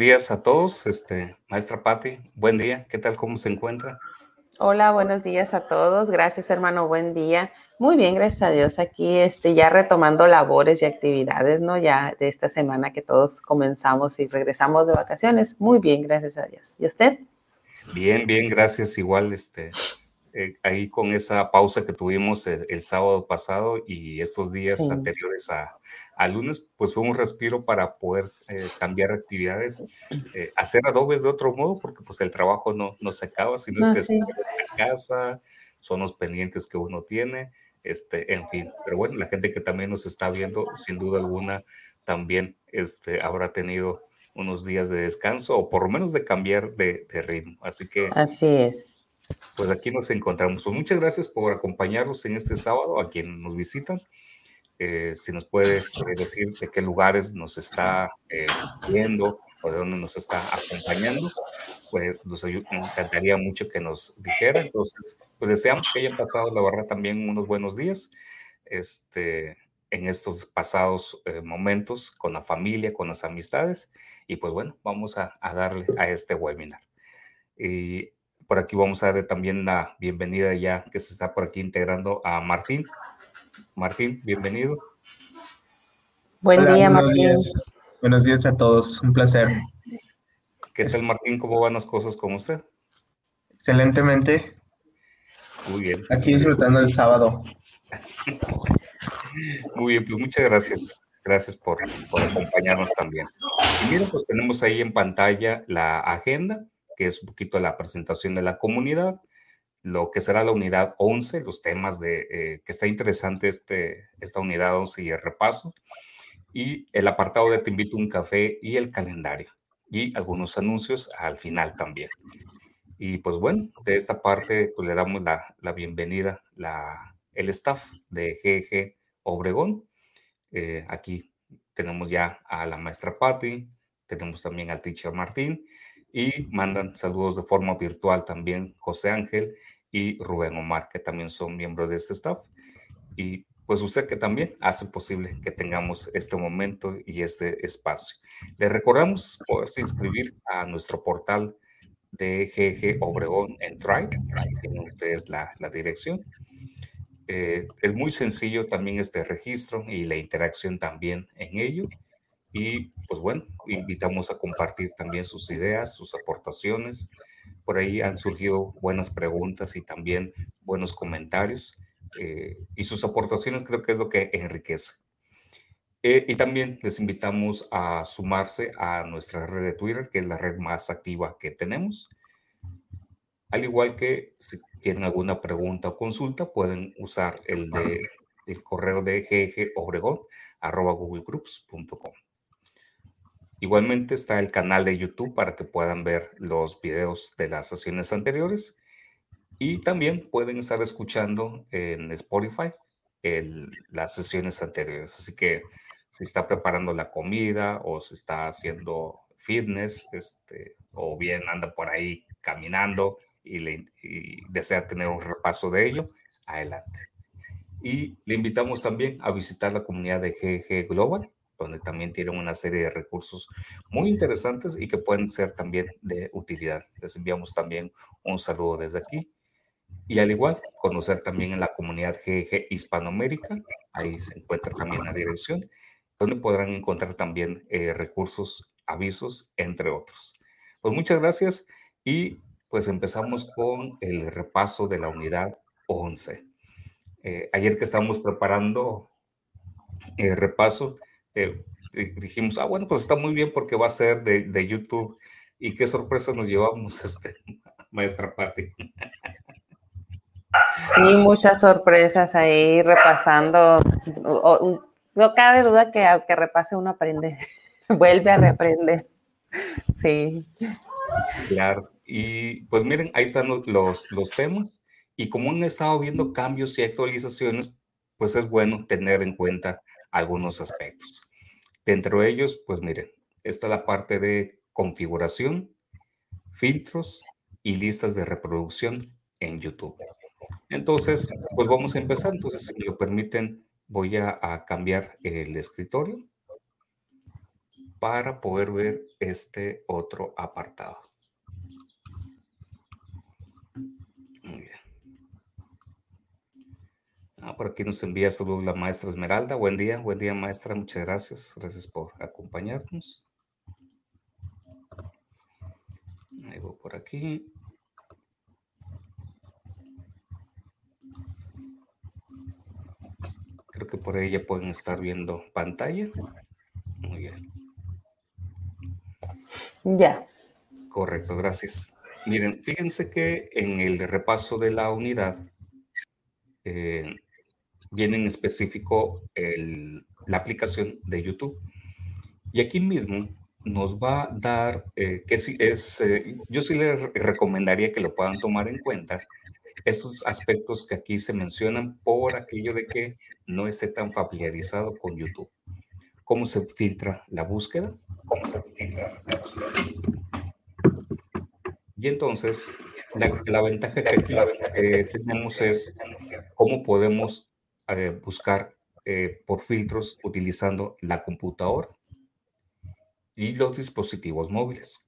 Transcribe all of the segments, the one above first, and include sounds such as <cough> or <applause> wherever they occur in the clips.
Días a todos, este, maestra Patti, buen día, ¿qué tal, cómo se encuentra? Hola, buenos días a todos, gracias hermano, buen día. Muy bien, gracias a Dios, aquí este, ya retomando labores y actividades, ¿no? Ya de esta semana que todos comenzamos y regresamos de vacaciones, muy bien, gracias a Dios. ¿Y usted? Bien, bien, gracias, igual, este, eh, ahí con esa pausa que tuvimos el, sábado pasado y estos días anteriores a, lunes, pues fue un respiro para poder eh, cambiar actividades, eh, hacer adobes de otro modo, porque pues el trabajo no, no se acaba, si no, estés en casa, son los pendientes que uno tiene, este, en fin, pero bueno, la gente que también nos está viendo, sin duda alguna, también este, habrá tenido unos días de descanso o por lo menos de cambiar de, de ritmo. Así que... Así es pues aquí nos encontramos. Pues muchas gracias por acompañarnos en este sábado, a quienes nos visitan. Eh, si nos puede eh, decir de qué lugares nos está eh, viendo o de dónde nos está acompañando, pues nos encantaría mucho que nos dijera. Entonces, pues deseamos que hayan pasado, la verdad, también unos buenos días este, en estos pasados momentos con la familia, con las amistades. Y pues bueno, vamos a, a darle a este webinar. Y por aquí vamos a darle también la bienvenida ya que se está por aquí integrando a Martín. Martín, bienvenido. Buen día, Martín. Buenos días a todos, un placer. ¿Qué tal, Martín? ¿Cómo van las cosas con usted? Excelentemente. Muy bien. Aquí disfrutando el sábado. Muy bien, pues muchas gracias. Gracias por, por acompañarnos también. Y miren, pues tenemos ahí en pantalla la agenda que es un poquito la presentación de la comunidad, lo que será la unidad 11, los temas de eh, que está interesante este, esta unidad 11 y el repaso, y el apartado de Te invito a un café y el calendario, y algunos anuncios al final también. Y pues bueno, de esta parte pues le damos la, la bienvenida, la, el staff de GG Obregón. Eh, aquí tenemos ya a la maestra Patti, tenemos también al teacher Martín y mandan saludos de forma virtual también José Ángel y Rubén Omar, que también son miembros de este staff. Y pues usted que también hace posible que tengamos este momento y este espacio. Le recordamos poderse inscribir a nuestro portal de GG Obregón en Drive. Tienen ustedes la, la dirección. Eh, es muy sencillo también este registro y la interacción también en ello. Y pues bueno, invitamos a compartir también sus ideas, sus aportaciones. Por ahí han surgido buenas preguntas y también buenos comentarios. Eh, y sus aportaciones creo que es lo que enriquece. Eh, y también les invitamos a sumarse a nuestra red de Twitter, que es la red más activa que tenemos. Al igual que si tienen alguna pregunta o consulta, pueden usar el, de, el correo de googlegroups.com. Igualmente está el canal de YouTube para que puedan ver los videos de las sesiones anteriores y también pueden estar escuchando en Spotify las sesiones anteriores. Así que si está preparando la comida o si está haciendo fitness este, o bien anda por ahí caminando y, le, y desea tener un repaso de ello, adelante. Y le invitamos también a visitar la comunidad de GG Global donde también tienen una serie de recursos muy interesantes y que pueden ser también de utilidad. Les enviamos también un saludo desde aquí. Y al igual, conocer también en la comunidad GG Hispanoamérica, ahí se encuentra también la dirección, donde podrán encontrar también eh, recursos, avisos, entre otros. Pues muchas gracias y pues empezamos con el repaso de la unidad 11. Eh, ayer que estábamos preparando el repaso, eh, dijimos, ah, bueno, pues está muy bien porque va a ser de, de YouTube. Y qué sorpresa nos llevamos, <laughs> este, maestra Patti. Sí, muchas sorpresas ahí repasando. no cabe duda que aunque repase uno aprende, <laughs> vuelve a reaprender. Sí. Claro. Y pues miren, ahí están los, los temas. Y como han estado viendo cambios y actualizaciones, pues es bueno tener en cuenta algunos aspectos. Dentro de ellos, pues miren, está la parte de configuración, filtros y listas de reproducción en YouTube. Entonces, pues vamos a empezar. Entonces, si me lo permiten, voy a, cambiar el escritorio. para poder ver este otro apartado. Muy bien. Ah, por aquí nos envía saludos la maestra Esmeralda. Buen día, buen día maestra, muchas gracias. Gracias por acompañarnos. Ahí voy por aquí. Creo que por ahí ya pueden estar viendo pantalla. Muy bien. Ya. Correcto, gracias. Miren, fíjense que en el repaso de la unidad eh, viene en específico la aplicación de YouTube. Y aquí mismo nos va a dar, eh, que si es, eh, yo sí les recomendaría que lo puedan tomar en cuenta, estos aspectos que aquí se mencionan por aquello de que no esté tan familiarizado con YouTube. ¿Cómo se filtra la búsqueda? ¿Cómo se filtra la búsqueda? Y entonces, la, ventaja que aquí eh, tenemos es cómo podemos eh, buscar eh, por filtros utilizando la computadora y los dispositivos móviles,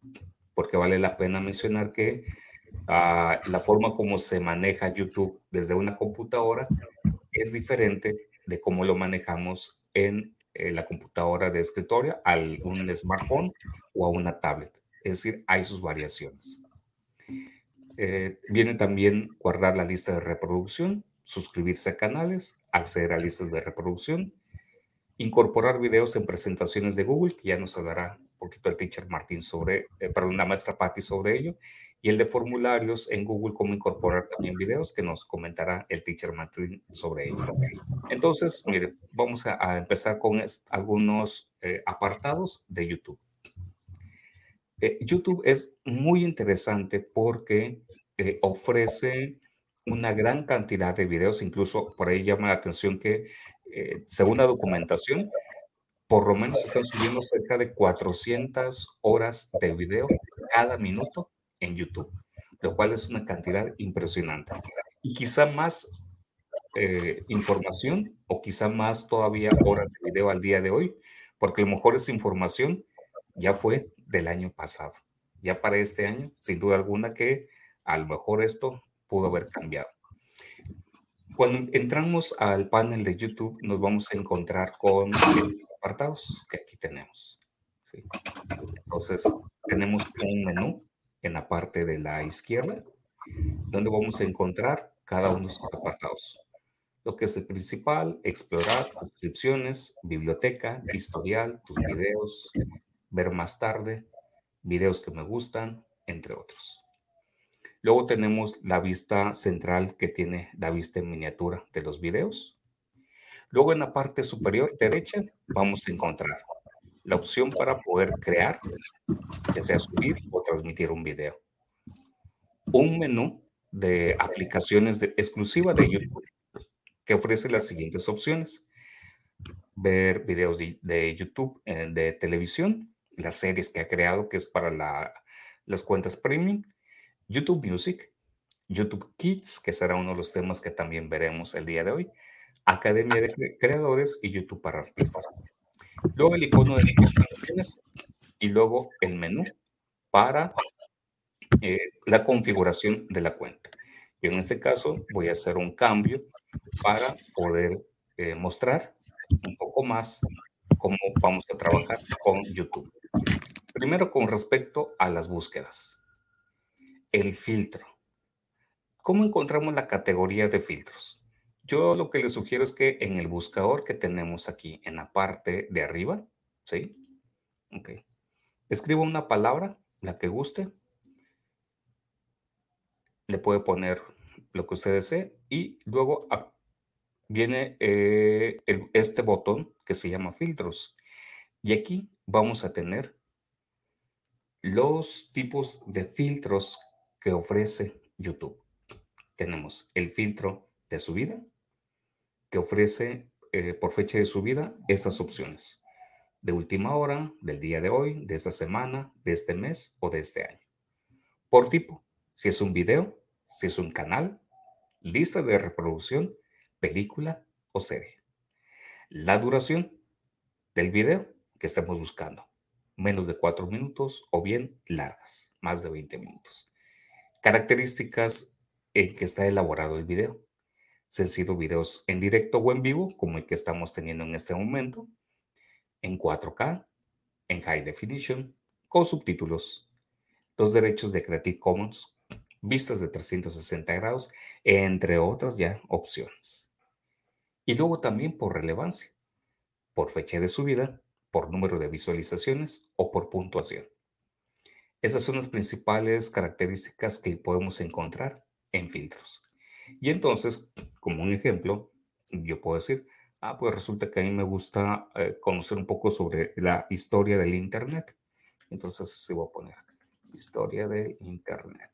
porque vale la pena mencionar que ah, la forma como se maneja YouTube desde una computadora es diferente de cómo lo manejamos en la computadora de escritorio, a un smartphone o a una tablet. Es decir, hay sus variaciones. Eh, viene también guardar la lista de reproducción, suscribirse a canales, acceder a listas de reproducción, incorporar videos en presentaciones de Google, que ya nos hablará un poquito el teacher Martín sobre, eh, perdón, la maestra Patty sobre ello, y el de formularios en Google, cómo incorporar también videos, que nos comentará el teacher Martín sobre ello. Entonces, mire, vamos a, empezar con algunos eh, apartados de YouTube. Eh, YouTube es muy interesante porque eh, ofrece una gran cantidad de videos, incluso por ahí llama la atención que, eh, según la documentación, por lo menos están subiendo cerca de 400 horas de video cada minuto en YouTube, lo cual es una cantidad impresionante. Y quizá más información o quizá más todavía horas de video al día de hoy, porque a lo mejor esa información ya fue del año pasado. Ya para este año, sin duda alguna que a lo mejor esto pudo haber cambiado. Cuando entramos al panel de YouTube, nos vamos a encontrar con apartados que aquí tenemos. Entonces, tenemos un menú en la parte de la izquierda, donde vamos a encontrar cada uno de sus apartados. Lo que es el principal, explorar, suscripciones, biblioteca, historial, tus videos, ver más tarde, videos que me gustan, entre otros. Luego tenemos la vista central que tiene la vista en miniatura de los videos. Luego en la parte superior derecha vamos a encontrar la opción para poder crear, ya sea subir o transmitir un video. Un menú de aplicaciones de, exclusiva de YouTube que ofrece las siguientes opciones. Ver videos de YouTube eh, de televisión, las series que ha creado, que es para las cuentas premium, YouTube Music, YouTube Kids, que será uno de los temas que también veremos el día de hoy, Academia de Creadores y YouTube para Artistas. Luego el icono de notificaciones y luego el menú para eh, la configuración de la cuenta. Yo en este caso voy a hacer un cambio para poder eh, mostrar un poco más cómo vamos a trabajar con YouTube. Primero con respecto a las búsquedas. El filtro. ¿Cómo encontramos la categoría de filtros? Yo lo que les sugiero es que en el buscador que tenemos aquí en la parte de arriba, ¿sí? Ok. Escriba una palabra, la que guste. Le puede poner lo que usted desee y luego viene eh, este botón que se llama filtros. Y aquí vamos a tener los tipos de filtros que ofrece YouTube. Tenemos el filtro de subida, que ofrece eh, por fecha de subida estas opciones. De última hora, del día de hoy, de esta semana, de este mes o de este año. Por tipo, si es un video, si es un canal, lista de reproducción, película o serie. La duración del video que estamos buscando. menos de 4 minutos o bien largas, más de 20 minutos. Características en que está elaborado el video. Se han sido videos en directo o en vivo, como el que estamos teniendo en este momento, en 4K, en High Definition, con subtítulos, los derechos de Creative Commons, vistas de 360 grados, entre otras ya opciones. Y luego también por relevancia, por fecha de subida, por número de visualizaciones o por puntuación. Esas son las principales características que podemos encontrar en filtros. Y entonces, como un ejemplo, yo puedo decir, ah, pues resulta que a mí me gusta eh, conocer un poco sobre la historia del Internet. Entonces, se voy a poner historia del Internet.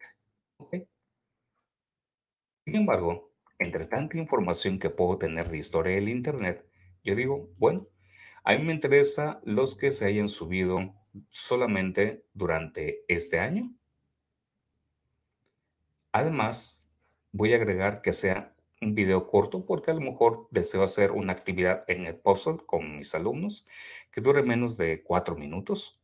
Sin embargo, entre tanta información que puedo tener de historia del Internet, yo digo, bueno, a mí me interesa los que se hayan subido solamente durante este año. Además, voy a agregar que sea un video corto porque a lo mejor deseo hacer una actividad en el puzzle con mis alumnos que dure menos de cuatro minutos.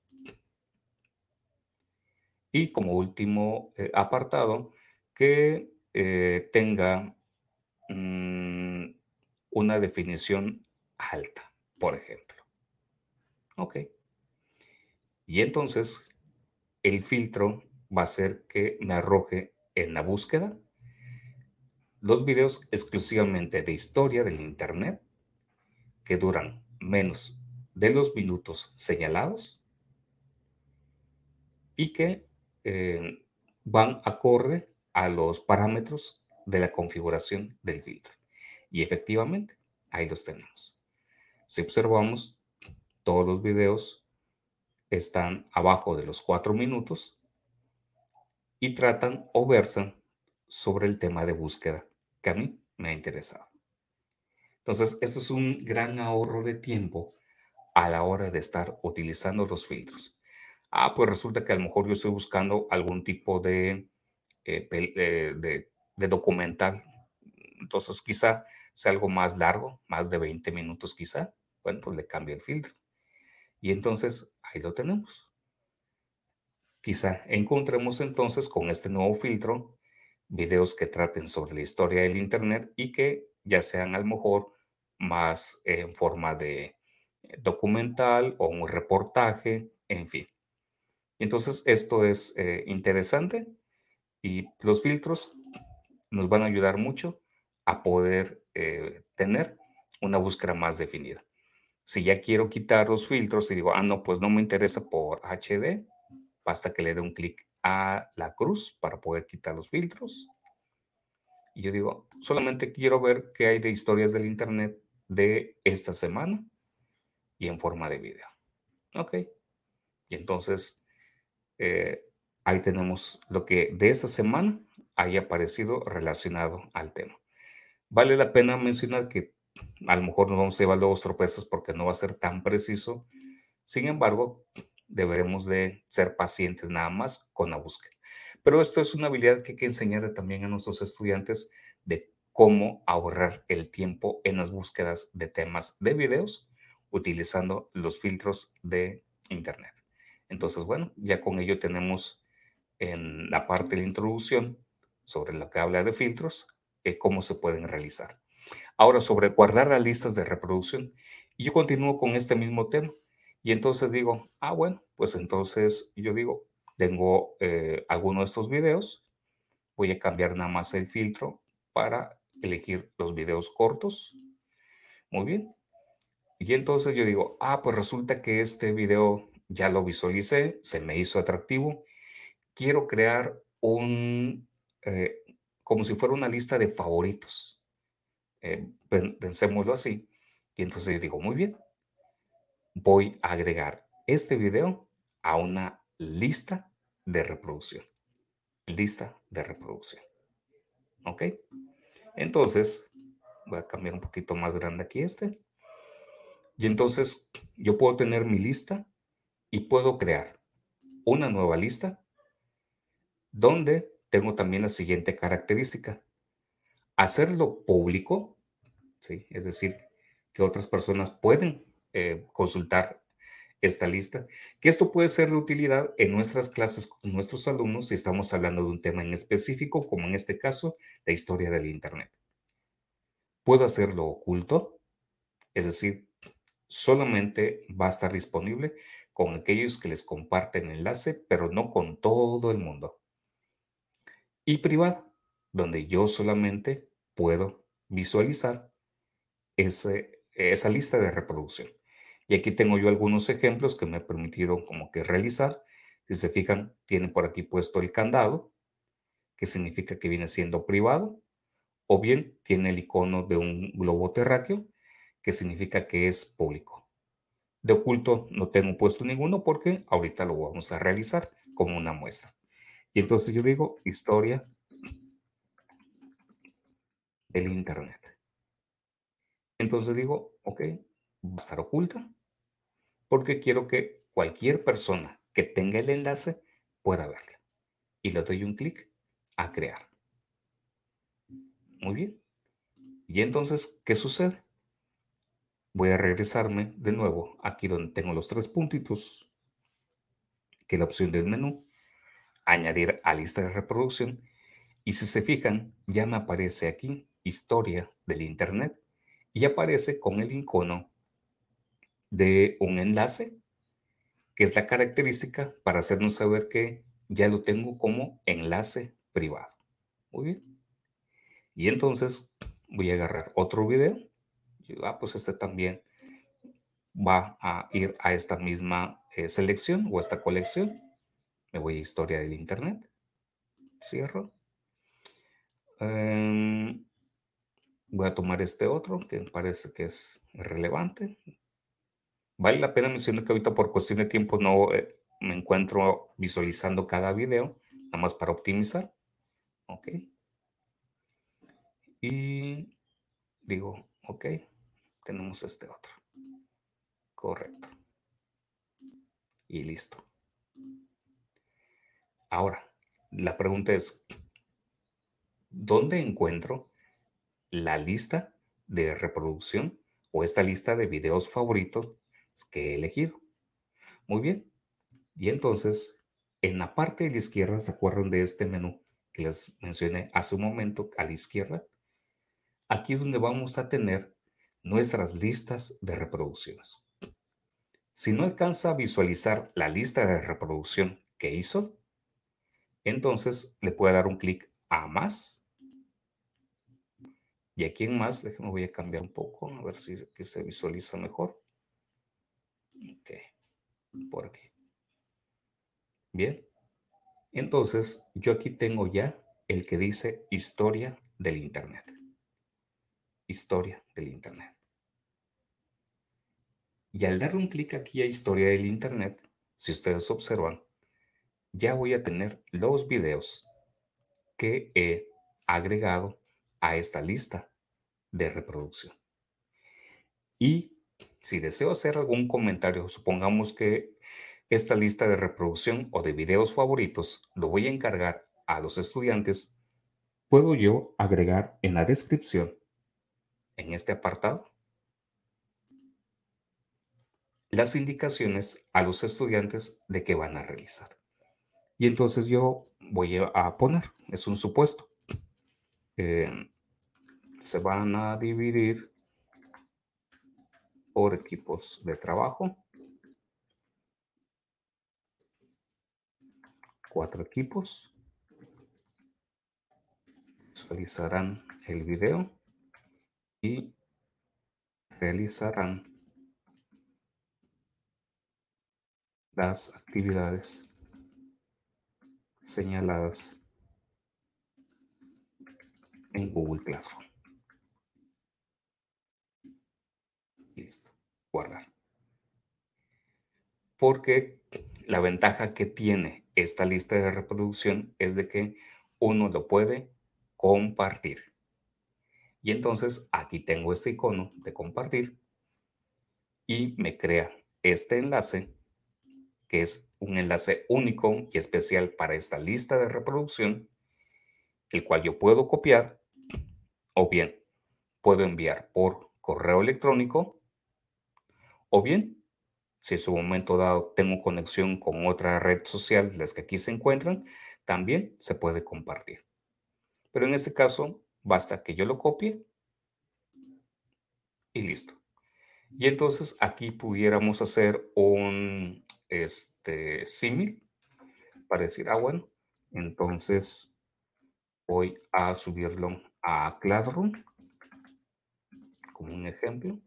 Y como último eh, apartado, que eh, tenga mm, una definición alta, por ejemplo. Ok. Y entonces el filtro va a ser que me arroje en la búsqueda los videos exclusivamente de historia del Internet que duran menos de los minutos señalados y que eh, van acorde a los parámetros de la configuración del filtro. Y efectivamente, ahí los tenemos. Si observamos, todos los videos están abajo de los cuatro minutos y tratan o versan sobre el tema de búsqueda que a mí me ha interesado. Entonces, esto es un gran ahorro de tiempo a la hora de estar utilizando los filtros. Ah, pues resulta que a lo mejor yo estoy buscando algún tipo de, eh, eh, de, de documental. Entonces, quizá sea algo más largo, más de 20 minutos quizá. Bueno, pues le cambio el filtro. Y entonces ahí lo tenemos. Quizá encontremos entonces con este nuevo filtro videos que traten sobre la historia del Internet y que ya sean a lo mejor más en forma de documental o un reportaje, en fin. Entonces, esto es eh, interesante y los filtros nos van a ayudar mucho a poder eh, tener una búsqueda más definida. Si ya quiero quitar los filtros y digo, ah, no, pues no me interesa por HD, basta que le dé un clic a la cruz para poder quitar los filtros. Y yo digo, solamente quiero ver qué hay de historias del Internet de esta semana y en forma de video. Ok. Y entonces, eh, ahí tenemos lo que de esta semana haya aparecido relacionado al tema. Vale la pena mencionar que a lo mejor nos vamos a llevar luego sorpresas porque no va a ser tan preciso. Sin embargo, deberemos de ser pacientes nada más con la búsqueda. Pero esto es una habilidad que hay que enseñar también a nuestros estudiantes de cómo ahorrar el tiempo en las búsquedas de temas de videos utilizando los filtros de Internet. Entonces, bueno, ya con ello tenemos en la parte de la introducción sobre lo que habla de filtros, eh, cómo se pueden realizar. Ahora, sobre guardar las listas de reproducción. Yo continúo con este mismo tema. Y entonces digo, ah, bueno, pues entonces yo digo, tengo eh, alguno de estos videos, voy a cambiar nada más el filtro para elegir los videos cortos. Muy bien. Y entonces yo digo, ah, pues resulta que este video ya lo visualicé, se me hizo atractivo. Quiero crear un, eh, como si fuera una lista de favoritos eh, pensémoslo así. Y entonces yo digo, muy bien, voy a agregar este video a una lista de reproducción. Lista de reproducción. ¿Ok? Entonces, voy a cambiar un poquito más grande aquí este. Y entonces yo puedo tener mi lista y puedo crear una nueva lista donde tengo también la siguiente característica. Hacerlo público es decir, que otras personas pueden eh, consultar esta lista, que esto puede ser de utilidad en nuestras clases con nuestros alumnos si estamos hablando de un tema en específico, como en este caso, la historia del Internet. Puedo hacerlo oculto, es decir, solamente va a estar disponible con aquellos que les comparten enlace, pero no con todo el mundo. Y privado, donde yo solamente puedo visualizar esa lista de reproducción. Y aquí tengo yo algunos ejemplos que me permitieron como que realizar. Si se fijan, tiene por aquí puesto el candado, que significa que viene siendo privado, o bien tiene el icono de un globo terráqueo, que significa que es público. De oculto no tengo puesto ninguno porque ahorita lo vamos a realizar como una muestra. Y entonces yo digo historia del Internet. Entonces digo, ok, va a estar oculta porque quiero que cualquier persona que tenga el enlace pueda verla. Y le doy un clic a crear. Muy bien. Y entonces, ¿qué sucede? Voy a regresarme de nuevo aquí donde tengo los tres puntitos, que la opción del menú, añadir a lista de reproducción. Y si se fijan, ya me aparece aquí historia del Internet y aparece con el icono de un enlace, que es la característica para hacernos saber que ya lo tengo como enlace privado. Muy bien. Y entonces voy a agarrar otro video. ah, pues este también va a ir a esta misma eh, selección o esta colección. Me voy a historia del Internet. Cierro. Em, voy a tomar este otro que parece que es relevante. Vale la pena mencionar que ahorita por cuestión de tiempo no eh, me encuentro visualizando cada video, nada más para optimizar. Ok. Y digo, ok, tenemos este otro. Correcto. Y listo. Ahora, la pregunta es, ¿dónde encuentro la lista de reproducción o esta lista de videos favoritos que he elegido. Muy bien. Y entonces, en la parte de la izquierda, ¿se acuerdan de este menú que les mencioné hace un momento a la izquierda? Aquí es donde vamos a tener nuestras listas de reproducciones. Si no alcanza a visualizar la lista de reproducción que hizo, entonces le puede dar un clic a más. Y aquí en más, déjenme voy a cambiar un poco, a ver si se visualiza mejor. Ok, por aquí. Bien. Entonces, yo aquí tengo ya el que dice historia del Internet. Historia del Internet. Y al dar un clic aquí a historia del Internet, si ustedes observan, ya voy a tener los videos que he agregado a esta lista de reproducción. Y si deseo hacer algún comentario, supongamos que esta lista de reproducción o de videos favoritos lo voy a encargar a los estudiantes, puedo yo agregar en la descripción, en este apartado, las indicaciones a los estudiantes de qué van a realizar. Y entonces yo voy a poner, es un supuesto, eh, se van a dividir por equipos de trabajo. Cuatro equipos. Visualizarán el video y realizarán las actividades señaladas en Google Classroom. listo, guardar. Porque la ventaja que tiene esta lista de reproducción es de que uno lo puede compartir. Y entonces aquí tengo este icono de compartir y me crea este enlace, que es un enlace único y especial para esta lista de reproducción, el cual yo puedo copiar o bien puedo enviar por correo electrónico o bien, Si en su momento dado tengo conexión con otra red social, las que aquí se encuentran, también se puede compartir. Pero en este caso, basta que yo lo copie y listo. Y entonces aquí pudiéramos hacer un este, símil para decir, ah, bueno, entonces voy a subirlo a Classroom como un ejemplo.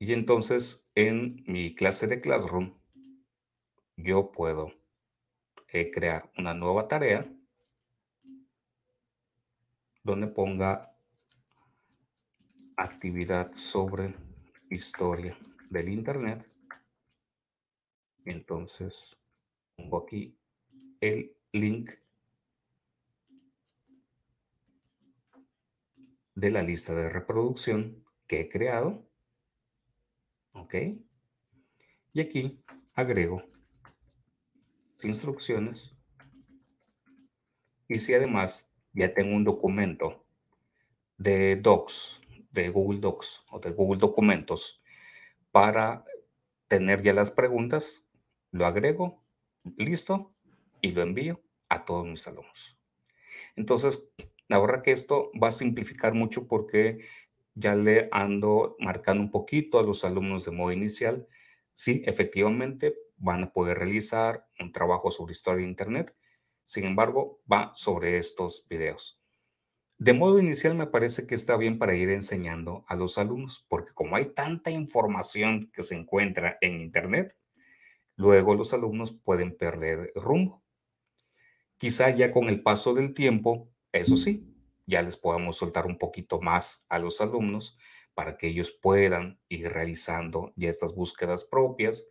Y entonces en mi clase de Classroom yo puedo eh, crear una nueva tarea donde ponga actividad sobre historia del Internet. Entonces, pongo aquí el link de la lista de reproducción que he creado. ¿Ok? Y aquí agrego instrucciones. Y si además ya tengo un documento de Docs, de Google Docs o de Google Documentos para tener ya las preguntas, lo agrego, listo, y lo envío a todos mis alumnos. Entonces, la verdad que esto va a simplificar mucho porque ya le ando marcando un poquito a los alumnos de modo inicial. Sí, efectivamente, van a poder realizar un trabajo sobre historia de Internet. Sin embargo, va sobre estos videos. De modo inicial me parece que está bien para ir enseñando a los alumnos, porque como hay tanta información que se encuentra en Internet, luego los alumnos pueden perder rumbo. Quizá ya con el paso del tiempo, eso sí, ya les podamos soltar un poquito más a los alumnos para que ellos puedan ir realizando ya estas búsquedas propias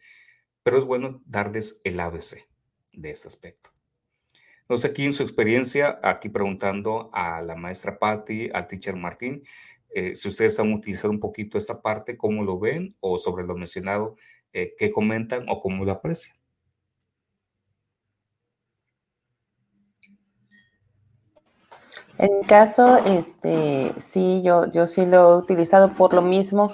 pero es bueno darles el ABC de este aspecto. Entonces, aquí en su experiencia, aquí preguntando a la maestra Patti, al teacher Martín, eh, si ustedes han utilizado un poquito esta parte, cómo lo ven o sobre lo mencionado, eh, qué comentan o cómo lo aprecian. En mi caso, este, sí, yo, yo sí lo he utilizado por lo mismo,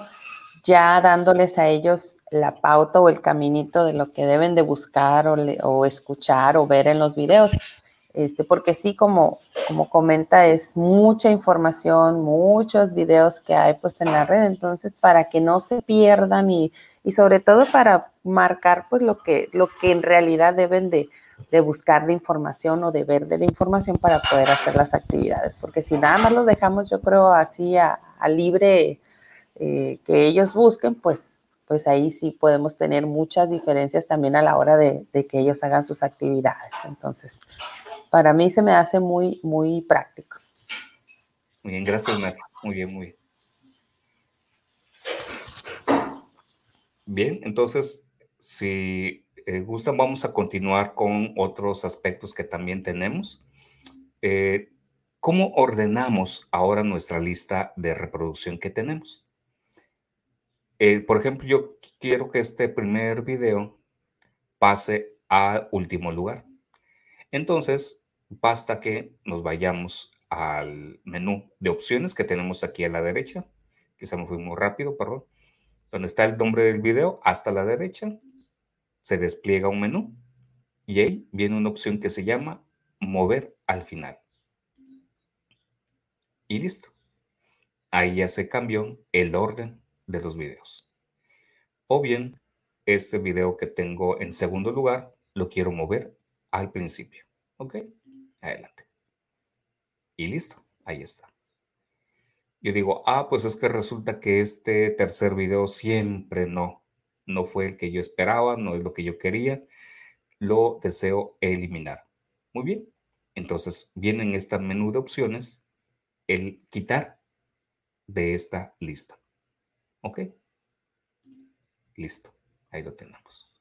ya dándoles a ellos la pauta o el caminito de lo que deben de buscar o, escuchar o ver en los videos. Este, porque sí, como, como comenta, es mucha información, muchos videos que hay pues en la red, entonces para que no se pierdan y, y sobre todo para marcar pues lo que, lo que en realidad deben de, de, buscar de información o de ver de la información para poder hacer las actividades, porque si nada más lo dejamos yo creo así a, libre eh, que ellos busquen, pues pues ahí sí podemos tener muchas diferencias también a la hora de, que ellos hagan sus actividades. Entonces, para mí se me hace muy, muy práctico. Muy bien, gracias, maestra. Muy bien, muy bien. Bien, entonces, si eh, gustan, vamos a continuar con otros aspectos que también tenemos. Eh, ¿Cómo ordenamos ahora nuestra lista de reproducción que tenemos? Eh, por ejemplo, yo quiero que este primer video pase a último lugar. Entonces, basta que nos vayamos al menú de opciones que tenemos aquí a la derecha. Quizá me fui muy rápido, perdón. Donde está el nombre del video, hasta la derecha, se despliega un menú y ahí viene una opción que se llama mover al final. Y listo. Ahí ya se cambió el orden de los videos. O bien, este video que tengo en segundo lugar, lo quiero mover al principio. ¿Ok? Adelante. Y listo, ahí está. Yo digo, ah, pues es que resulta que este tercer video siempre no, no fue el que yo esperaba, no es lo que yo quería, lo deseo eliminar. Muy bien, entonces viene en este menú de opciones el quitar de esta lista. ¿Ok? Listo, ahí lo tenemos.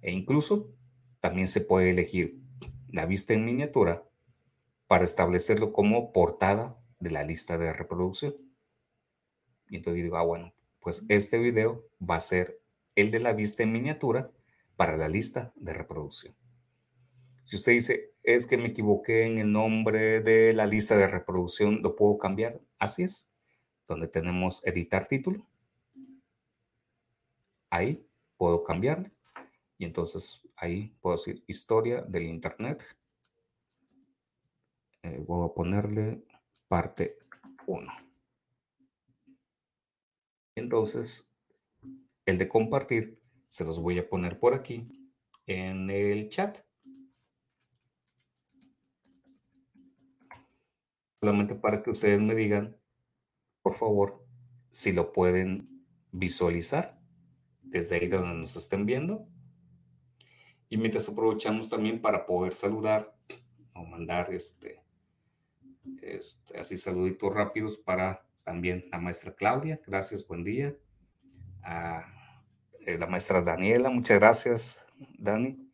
E incluso también se puede elegir la vista en miniatura para establecerlo como portada de la lista de reproducción. Y entonces digo, ah, bueno, pues este video va a ser el de la vista en miniatura para la lista de reproducción. Si usted dice, es que me equivoqué en el nombre de la lista de reproducción, ¿lo puedo cambiar? Así es donde tenemos editar título, ahí puedo cambiarle. Y entonces ahí puedo decir historia del Internet. Eh, voy a ponerle parte 1. Entonces, el de compartir se los voy a poner por aquí en el chat. Solamente para que ustedes me digan, por favor, si lo pueden visualizar desde ahí donde nos estén viendo. Y mientras aprovechamos también para poder saludar o mandar este, este así saluditos rápidos para también la maestra Claudia, gracias, buen día. A eh, la maestra Daniela, muchas gracias, Dani.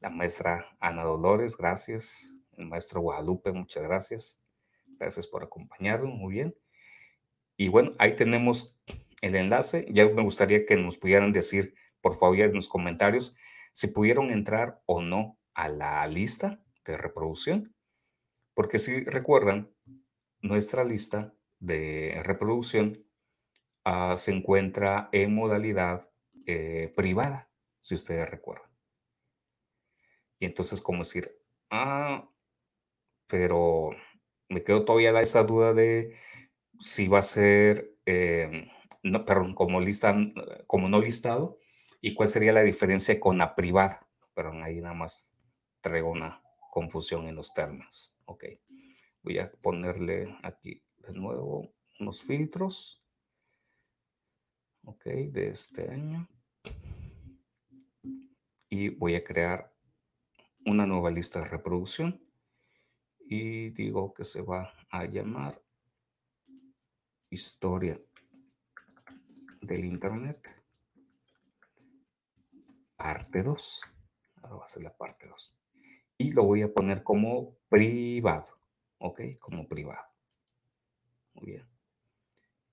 La maestra Ana Dolores, gracias. El maestro Guadalupe, muchas gracias. Gracias por acompañarnos, muy bien. Y bueno, ahí tenemos el enlace. Ya me gustaría que nos pudieran decir, por favor, en los comentarios, si pudieron entrar o no a la lista de reproducción. Porque si recuerdan, nuestra lista de reproducción ah, se encuentra en modalidad eh, privada, si ustedes recuerdan. Y entonces, como decir, ah, pero me quedo todavía esa duda de si va a ser em, no, perdón, como, lista, como no listado, y cuál sería la diferencia con la privada. Pero ahí nada más traigo una confusión en los términos. Ok, voy a ponerle aquí de nuevo unos filtros. Ok, de este año. Y voy a crear una nueva lista de reproducción. Y digo que se va a llamar historia del Internet. Parte 2. Ahora va a ser la parte 2. Y lo voy a poner como privado. ¿Ok? Como privado. Muy bien.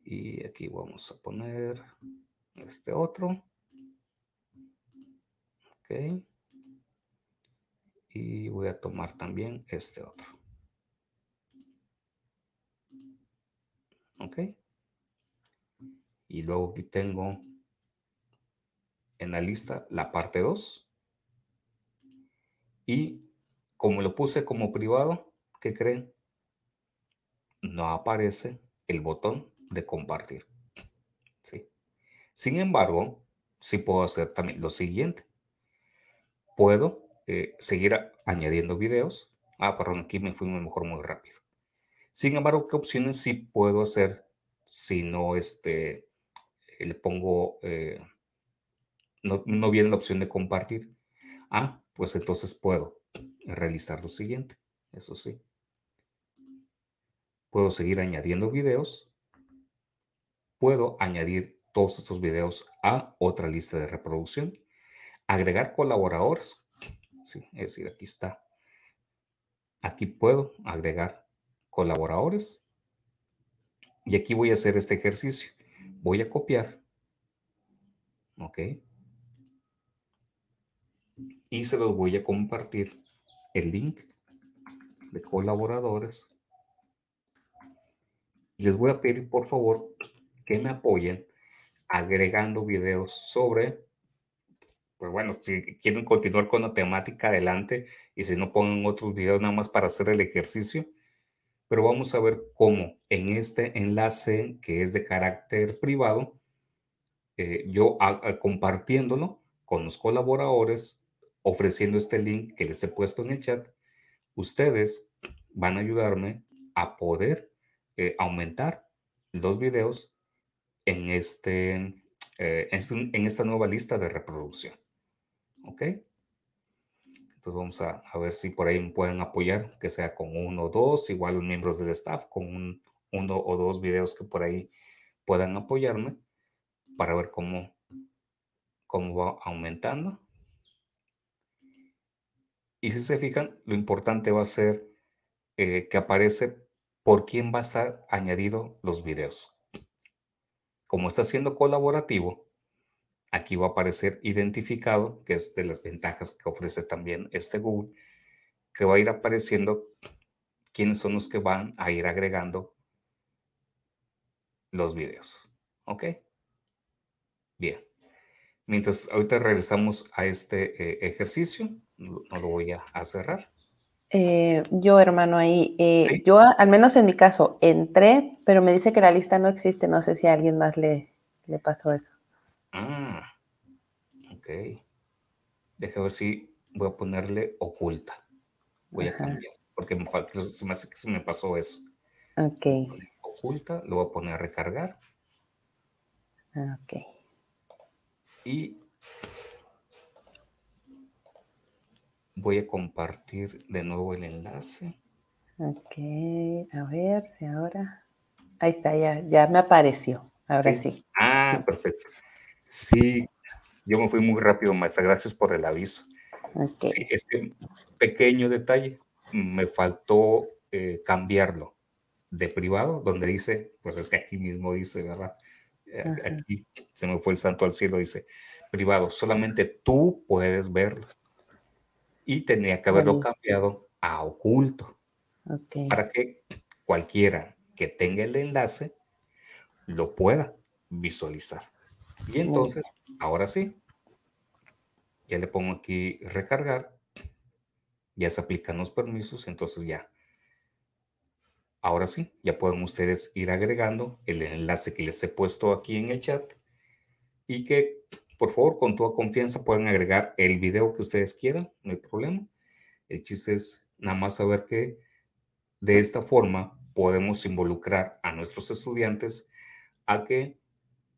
Y aquí vamos a poner este otro. Ok. Y voy a tomar también este otro. Ok. Y luego aquí tengo en la lista la parte 2. Y como lo puse como privado, ¿qué creen? No aparece el botón de compartir. ¿Sí? Sin embargo, sí puedo hacer también lo siguiente. Puedo eh, seguir añadiendo videos. Ah, perdón, aquí me fui mejor muy rápido. Sin embargo, ¿qué opciones sí puedo hacer si no este, le pongo, eh, no, no viene la opción de compartir. Ah, pues entonces puedo realizar lo siguiente. Eso sí. Puedo seguir añadiendo videos. Puedo añadir todos estos videos a otra lista de reproducción. Agregar colaboradores. Sí, es decir, aquí está. Aquí puedo agregar colaboradores. Y aquí voy a hacer este ejercicio voy a copiar. ¿Ok? Y se los voy a compartir el link de colaboradores. Les voy a pedir, por favor, que me apoyen agregando videos sobre, pues bueno, si quieren continuar con la temática, adelante. Y si no, pongan otros videos nada más para hacer el ejercicio pero vamos a ver cómo en este enlace que es de carácter privado, eh, yo compartiéndolo con los colaboradores, ofreciendo este link que les he puesto en el chat, ustedes van a ayudarme a poder eh, aumentar los videos en, este, eh, en esta nueva lista de reproducción. ¿Ok? vamos a, ver si por ahí me pueden apoyar, que sea con uno o dos, igual los miembros del staff, con uno o dos videos que por ahí puedan apoyarme para ver cómo, cómo va aumentando. Y si se fijan, lo importante va a ser eh, que aparece por quién va a estar añadido los videos. Como está siendo colaborativo, Aquí va a aparecer identificado, que es de las ventajas que ofrece también este Google, que va a ir apareciendo quiénes son los que van a ir agregando los videos. ¿Ok? Bien. Mientras ahorita regresamos a este eh, ejercicio, no, lo voy a, cerrar. Eh, yo, hermano, ahí, eh, yo al menos en mi caso entré, pero me dice que la lista no existe. No sé si a alguien más le, le pasó eso. Ah, ok. Deja ver si voy a ponerle oculta. Voy a cambiar, porque me, se me hace que se me pasó eso. Ok. Oculta, lo voy a poner a recargar. Ok. Y voy a compartir de nuevo el enlace. Ok, a ver si ahora. Ahí está, ya, ya me apareció. Ahora sí. Ah, perfecto. Sí, yo me fui muy rápido, maestra. Gracias por el aviso. Okay. Sí, este pequeño detalle, me faltó eh, cambiarlo de privado, donde dice, pues es que aquí mismo dice, ¿verdad? Eh, aquí se me fue el santo al cielo, dice privado, solamente tú puedes verlo. Y tenía que haberlo cambiado a oculto. Para que cualquiera que tenga el enlace lo pueda visualizar. Y entonces, ahora sí, ya le pongo aquí recargar, ya se aplican los permisos, entonces ya. Ahora sí, ya pueden ustedes ir agregando el enlace que les he puesto aquí en el chat y que por favor con toda confianza pueden agregar el video que ustedes quieran, no hay problema. El chiste es nada más saber que de esta forma podemos involucrar a nuestros estudiantes a que,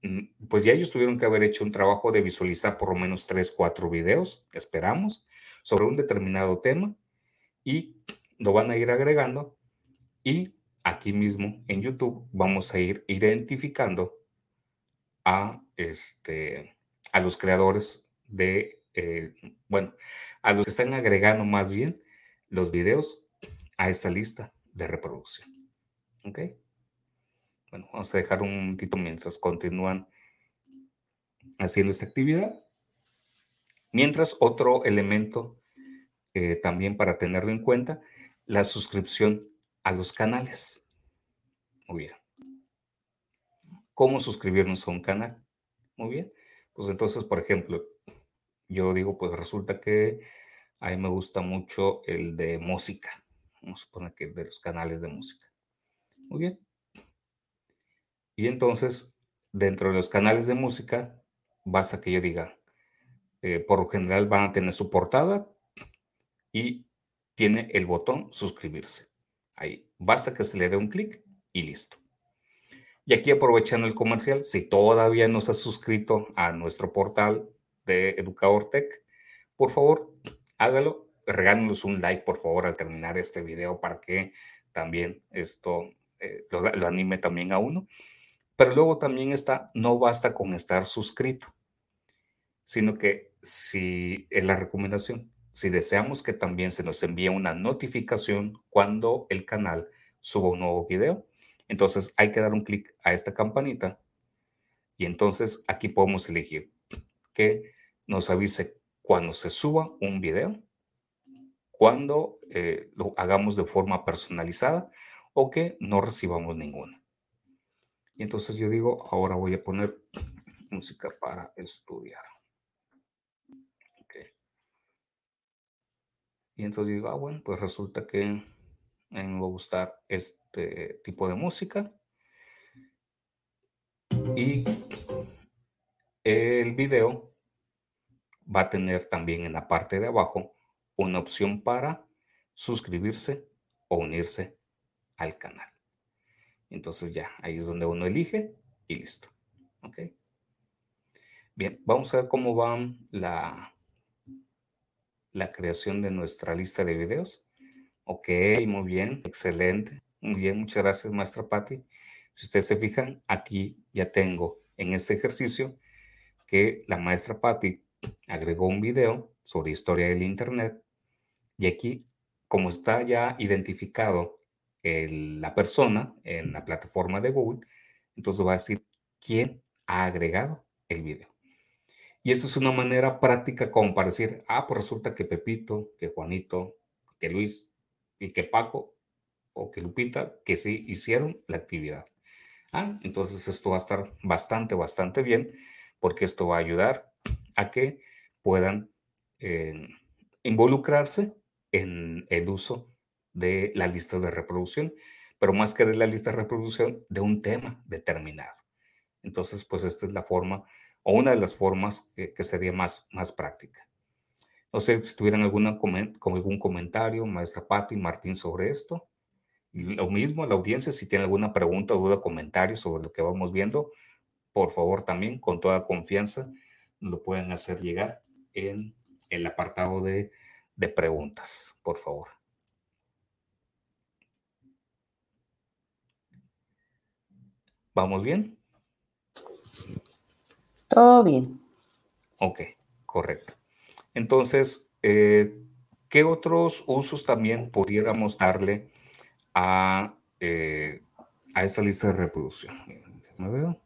mm, pues ya ellos tuvieron que haber hecho un trabajo de visualizar por lo menos tres, cuatro videos, esperamos, sobre un determinado tema y lo van a ir agregando y aquí mismo en YouTube vamos a ir identificando a, este, a los creadores de, eh, bueno, a los que están agregando más bien los videos a esta lista de reproducción. ¿Ok? Bueno, vamos a dejar un poquito mientras continúan haciendo esta actividad. Mientras, otro elemento eh, también para tenerlo en cuenta, la suscripción a los canales. Muy bien. ¿Cómo suscribirnos a un canal? Muy bien. Pues entonces, por ejemplo, yo digo, pues resulta que a mí me gusta mucho el de música. Vamos a suponer que de los canales de música. Muy bien. Y entonces, dentro de los canales de música, basta que yo diga, eh, por lo general van a tener su portada y tiene el botón suscribirse. Ahí, basta que se le dé un clic y listo. Y aquí aprovechando el comercial, si todavía no se ha suscrito a nuestro portal de Educador Tech, por favor, hágalo. Regálenos un like, por favor, al terminar este video para que también esto eh, lo, anime también a uno. Pero luego también está, no basta con estar suscrito, sino que si es la recomendación, si deseamos que también se nos envíe una notificación cuando el canal suba un nuevo video, entonces hay que dar un clic a esta campanita y entonces aquí podemos elegir que nos avise cuando se suba un video, cuando eh, lo hagamos de forma personalizada o que no recibamos ninguna. Y entonces yo digo, ahora voy a poner música para estudiar. Y entonces digo, ah, bueno, pues resulta que a mí me va a gustar este tipo de música. Y el video va a tener también en la parte de abajo una opción para suscribirse o unirse al canal. Entonces ya, ahí es donde uno elige y listo. ¿Ok? Bien, vamos a ver cómo va la, la creación de nuestra lista de videos. Ok, muy bien, excelente. Muy bien, muchas gracias, maestra Patti. Si ustedes se fijan, aquí ya tengo en este ejercicio que la maestra Patti agregó un video sobre historia del Internet y aquí, como está ya identificado la persona en la plataforma de Google, entonces va a decir quién ha agregado el video. Y eso es una manera práctica como para decir, ah, pues resulta que Pepito, que Juanito, que Luis y que Paco o que Lupita, que sí hicieron la actividad. Ah, entonces esto va a estar bastante, bastante bien, porque esto va a ayudar a que puedan eh, involucrarse en el uso de las listas de reproducción, pero más que de la lista de reproducción, de un tema determinado. Entonces, pues esta es la forma o una de las formas que, sería más, más práctica. No sé si tuvieran alguna, algún comentario, maestra Patti, Martín, sobre esto. lo mismo, la audiencia, si tiene alguna pregunta, duda, comentario sobre lo que vamos viendo, por favor también, con toda confianza, lo pueden hacer llegar en el apartado de, de preguntas, por favor. ¿Vamos bien? Todo bien. Ok, correcto. Entonces, eh, ¿qué otros usos también pudiéramos darle a, eh, a esta lista de reproducción? ¿Me veo?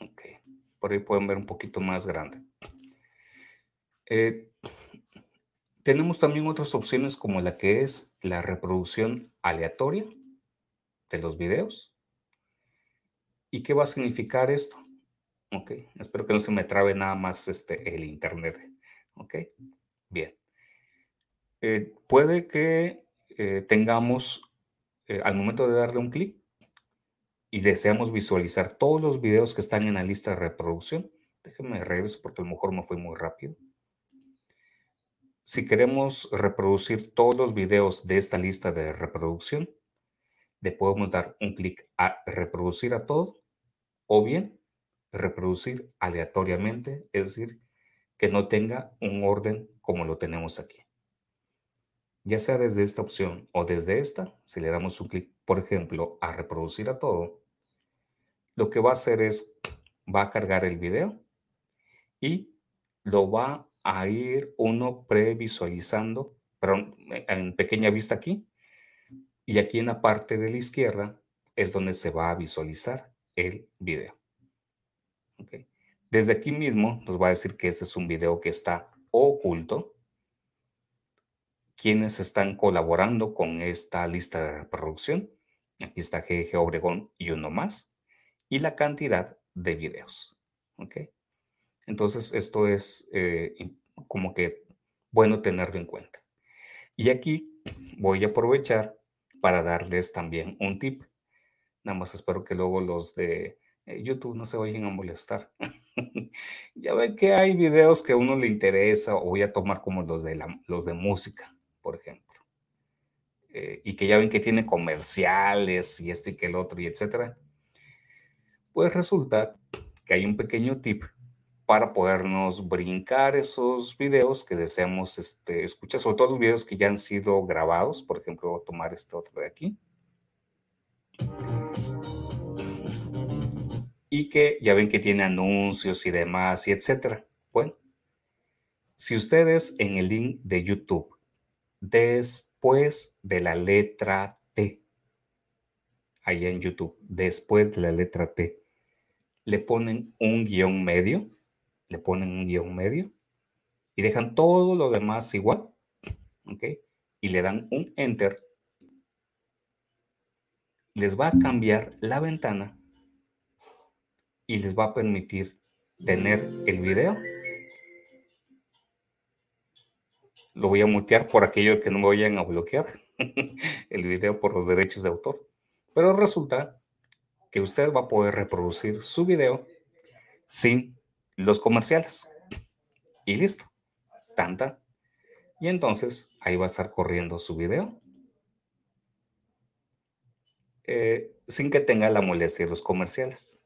Ok. Por ahí pueden ver un poquito más grande. Eh, tenemos también otras opciones como la que es la reproducción aleatoria de los videos. ¿Y qué va a significar esto? Ok, espero que no se me trabe nada más este, el internet. Ok, bien. Eh, puede que eh, tengamos, al momento de darle un clic y deseamos visualizar todos los videos que están en la lista de reproducción, déjenme regreso porque a lo mejor me fue muy rápido. Si queremos reproducir todos los videos de esta lista de reproducción, le podemos dar un clic a reproducir a todo o bien reproducir aleatoriamente, es decir, que no tenga un orden como lo tenemos aquí. Ya sea desde esta opción o desde esta, si le damos un clic, por ejemplo, a reproducir a todo, lo que va a hacer es, va a cargar el video y lo va a ir uno previsualizando, perdón, en pequeña vista aquí, y aquí en la parte de la izquierda es donde se va a visualizar el video. Desde aquí mismo nos va a decir que este es un video que está oculto. Quienes están colaborando con esta lista de reproducción. Aquí está GG Obregón y uno más. Y la cantidad de videos. ¿ok? Entonces, esto es eh, como que bueno tenerlo en cuenta. Y aquí voy a aprovechar para darles también un tip. Nada más espero que luego los de eh, YouTube no se vayan a molestar. <laughs> ya ven que hay videos que a uno le interesa o voy a tomar como los de, los de música, por ejemplo. Eh, y que ya ven que tiene comerciales y esto y que el otro y etcétera. Pues resulta que hay un pequeño tip para podernos brincar esos videos que deseamos este, escuchar, sobre todo los videos que ya han sido grabados. Por ejemplo, voy a tomar este otro de aquí. Y que ya ven que tiene anuncios y demás y etcétera. Bueno, si ustedes en el link de YouTube, después de la letra T, allá en YouTube, después de la letra T, le ponen un guion medio, le ponen un guion medio y dejan todo lo demás igual, ¿ok? Y le dan un enter. Les va a cambiar la ventana y les va a permitir tener el video. Lo voy a mutear por aquello que no me vayan a bloquear <laughs> el video por los derechos de autor. Pero resulta que usted va a poder reproducir su video sin los comerciales. Y listo. Tanta. Y entonces ahí va a estar corriendo su video. Eh, sin que tenga la molestia de los comerciales.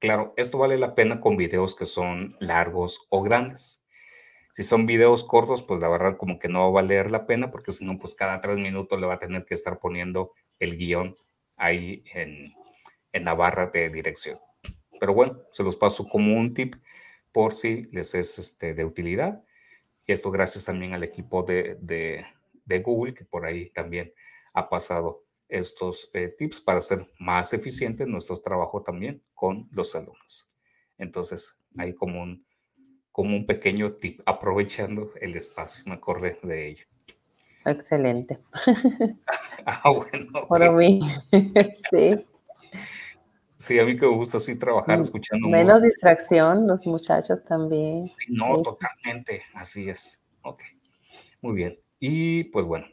Claro, esto vale la pena con videos que son largos o grandes. Si son videos cortos, pues la verdad como que no va a valer la pena porque si no, pues cada tres minutos le va a tener que estar poniendo el guion ahí en, en la barra de dirección. Pero bueno, se los paso como un tip por si les es este, de utilidad. Y esto gracias también al equipo de, de, Google, que por ahí también ha pasado estos eh, tips para hacer más eficiente nuestro trabajo también con los alumnos. Entonces, hay como un, como un pequeño tip, aprovechando el espacio, me acordé de ello. Excelente. <laughs> ah, bueno. Para mí, <laughs> sí. Sí, a mí que me gusta así trabajar escuchando Menos distracción, los muchachos también. Sí, no, totalmente, así es. Ok, muy bien. Y pues bueno,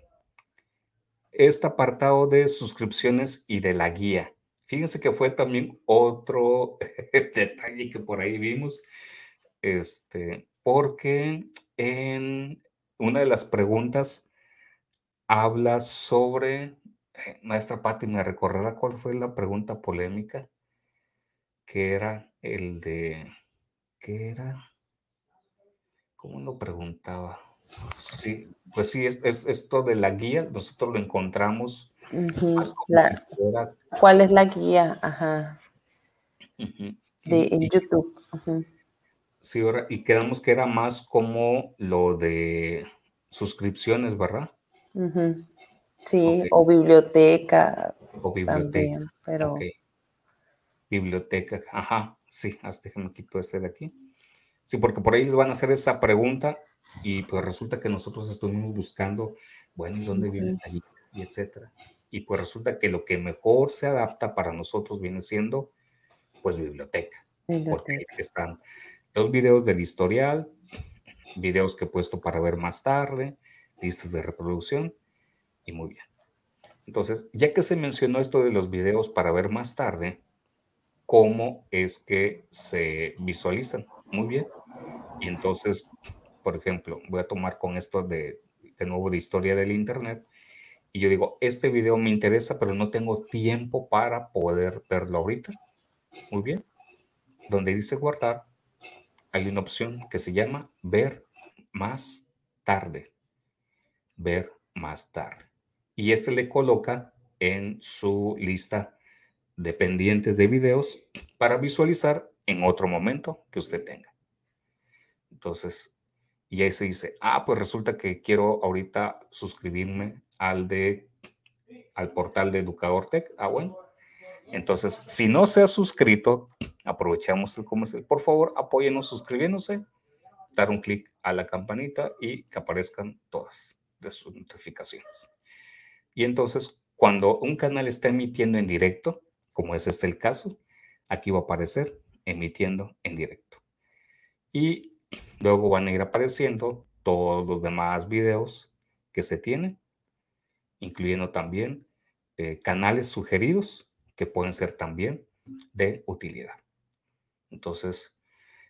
este apartado de suscripciones y de la guía. Fíjense que fue también otro <laughs> detalle que por ahí vimos, este, porque en una de las preguntas habla sobre, eh, maestra Patti, ¿me recordará cuál fue la pregunta polémica? Que era el de, ¿qué era? ¿Cómo lo preguntaba? Sí, pues sí, es, esto de la guía, nosotros lo encontramos ¿Cuál es la guía? Ajá. De, en YouTube. Sí, ahora, y quedamos que era más como lo de suscripciones, ¿verdad? Sí, o biblioteca. O biblioteca. pero... Biblioteca, ajá, sí, hasta déjame quito este de aquí. Sí, porque por ahí les van a hacer esa pregunta y pues resulta que nosotros estuvimos buscando, bueno, ¿y dónde viene la guía? Y etcétera y pues resulta que lo que mejor se adapta para nosotros viene siendo pues biblioteca, porque ahí están los videos del historial, videos que he puesto para ver más tarde, listas de reproducción y muy bien. Entonces, ya que se mencionó esto de los videos para ver más tarde, ¿cómo es que se visualizan? Muy bien. Y entonces, por ejemplo, voy a tomar con esto de, nuevo de historia del Internet y yo digo, este video me interesa, pero no tengo tiempo para poder verlo ahorita. Muy bien. Donde dice guardar, hay una opción que se llama ver más tarde. Ver más tarde. Y este le coloca en su lista de pendientes de videos para visualizar en otro momento que usted tenga. Entonces, y ahí se dice, ah, pues resulta que quiero ahorita suscribirme al de al portal de Educador Tech. Ah, bueno. Entonces, si no se ha suscrito, aprovechamos el comercial. Por favor, apóyenos suscribiéndose, dar un clic a la campanita y que aparezcan todas de sus notificaciones. Y entonces, cuando un canal está emitiendo en directo, como es este el caso, aquí va a aparecer emitiendo en directo. Y luego van a ir apareciendo todos los demás videos que se tienen incluyendo también eh, canales sugeridos que pueden ser también de utilidad. Entonces,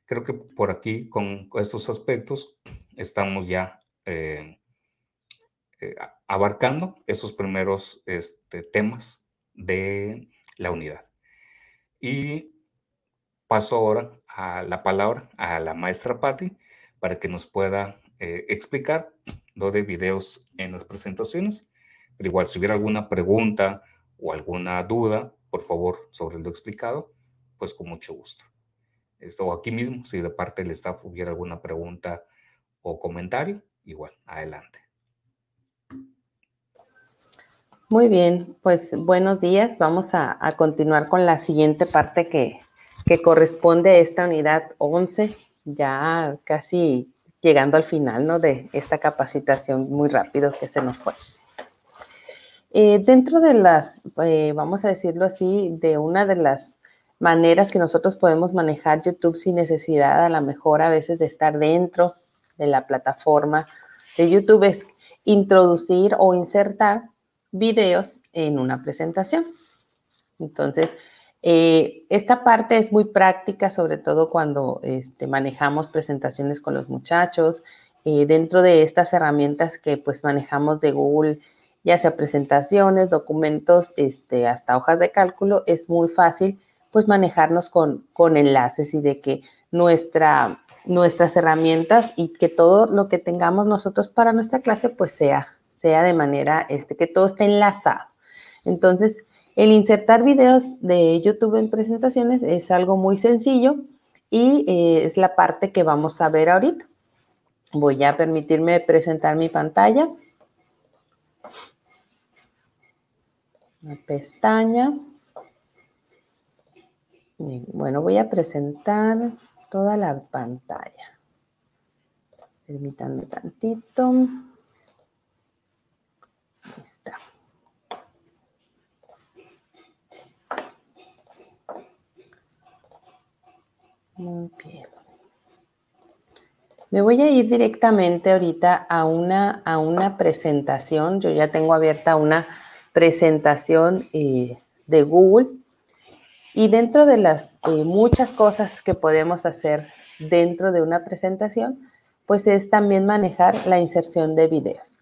creo que por aquí con estos aspectos estamos ya eh, eh, abarcando esos primeros este, temas de la unidad. Y paso ahora a la palabra a la maestra Patti para que nos pueda explicar lo de videos en las presentaciones pero igual, si hubiera alguna pregunta o alguna duda, por favor, sobre lo explicado, pues con mucho gusto. Esto aquí mismo, si de parte del staff hubiera alguna pregunta o comentario, igual, adelante. Muy bien, pues buenos días. Vamos a, continuar con la siguiente parte que, que, corresponde a esta unidad 11, ya casi llegando al final ¿no? de esta capacitación muy rápido que se nos fue. Eh, dentro de las, eh, vamos a decirlo así, de una de las maneras que nosotros podemos manejar YouTube sin necesidad a lo mejor a veces de estar dentro de la plataforma de YouTube es introducir o insertar videos en una presentación. Entonces, eh, esta parte es muy práctica, sobre todo cuando este, manejamos presentaciones con los muchachos. dentro de estas herramientas que pues manejamos de Google ya sea presentaciones, documentos, este, hasta hojas de cálculo, es muy fácil pues manejarnos con, con enlaces y de que nuestra, nuestras herramientas y que todo lo que tengamos nosotros para nuestra clase pues sea, sea de manera este, que todo esté enlazado. Entonces, el insertar videos de YouTube en presentaciones es algo muy sencillo y eh, es la parte que vamos a ver ahorita. Voy a permitirme presentar mi pantalla. una pestaña. bueno, voy a presentar toda la pantalla. Permítanme tantito. Muy bien. Me voy a ir directamente ahorita a una, a una presentación. Yo ya tengo abierta una presentación eh, de Google. Y dentro de las eh, muchas cosas que podemos hacer dentro de una presentación, pues es también manejar la inserción de videos.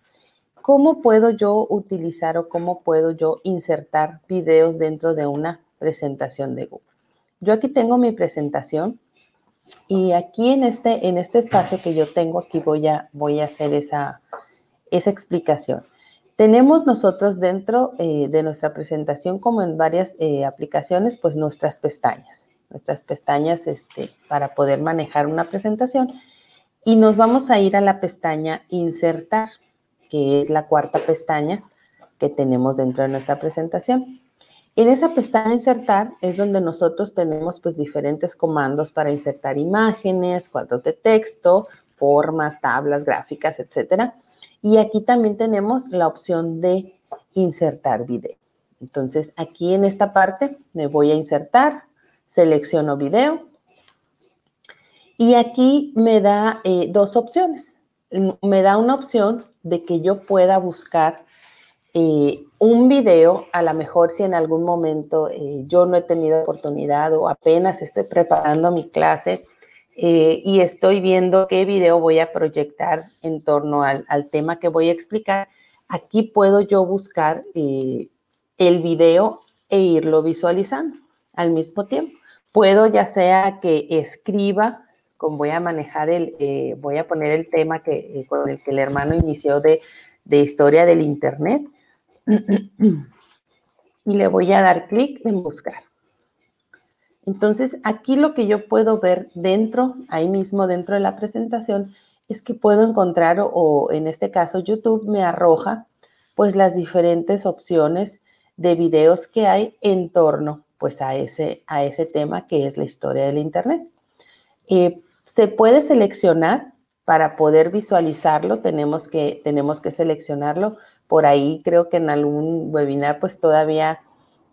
¿Cómo puedo yo utilizar o cómo puedo yo insertar videos dentro de una presentación de Google? Yo aquí tengo mi presentación y aquí en este, en este espacio que yo tengo aquí voy a, voy a hacer esa, esa explicación. Tenemos nosotros dentro eh, de nuestra presentación, como en varias eh, aplicaciones, pues nuestras pestañas, nuestras pestañas este, para poder manejar una presentación. Y nos vamos a ir a la pestaña Insertar, que es la cuarta pestaña que tenemos dentro de nuestra presentación. En esa pestaña insertar es donde nosotros tenemos pues diferentes comandos para insertar imágenes, cuadros de texto, formas, tablas, gráficas, etcétera. Y aquí también tenemos la opción de insertar video. Entonces aquí en esta parte me voy a insertar, selecciono video y aquí me da eh, dos opciones. Me da una opción de que yo pueda buscar eh, un video, a lo mejor si en algún momento eh, yo no he tenido oportunidad o apenas estoy preparando mi clase eh, y estoy viendo qué video voy a proyectar en torno al, tema que voy a explicar, aquí puedo yo buscar el video e irlo visualizando al mismo tiempo. Puedo ya sea que escriba, voy a manejar el, voy a poner el tema que, con el que el hermano inició de, de historia del Internet, <clears throat> y le voy a dar clic en buscar. Entonces, aquí lo que yo puedo ver dentro, ahí mismo dentro de la presentación, es que puedo encontrar, o, en este caso YouTube me arroja, pues las diferentes opciones de videos que hay en torno pues a ese, a ese tema que es la historia del Internet. Eh, se puede seleccionar para poder visualizarlo, tenemos que, tenemos que seleccionarlo por ahí creo que en algún webinar pues todavía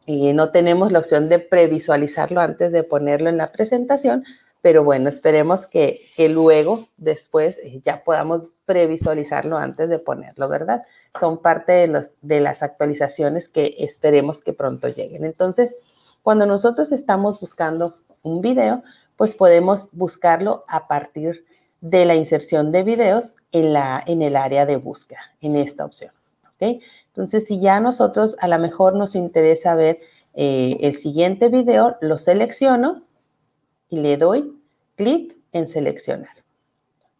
eh, no tenemos la opción de previsualizarlo antes de ponerlo en la presentación, pero bueno, esperemos que, luego, después, eh, ya podamos previsualizarlo antes de ponerlo, ¿verdad? Son parte de, los, de las actualizaciones que esperemos que pronto lleguen. Entonces, cuando nosotros estamos buscando un video, pues podemos buscarlo a partir de la inserción de videos en, la, en el área de búsqueda, en esta opción. Entonces, si ya nosotros a lo mejor nos interesa ver eh, el siguiente video, lo selecciono y le doy clic en seleccionar.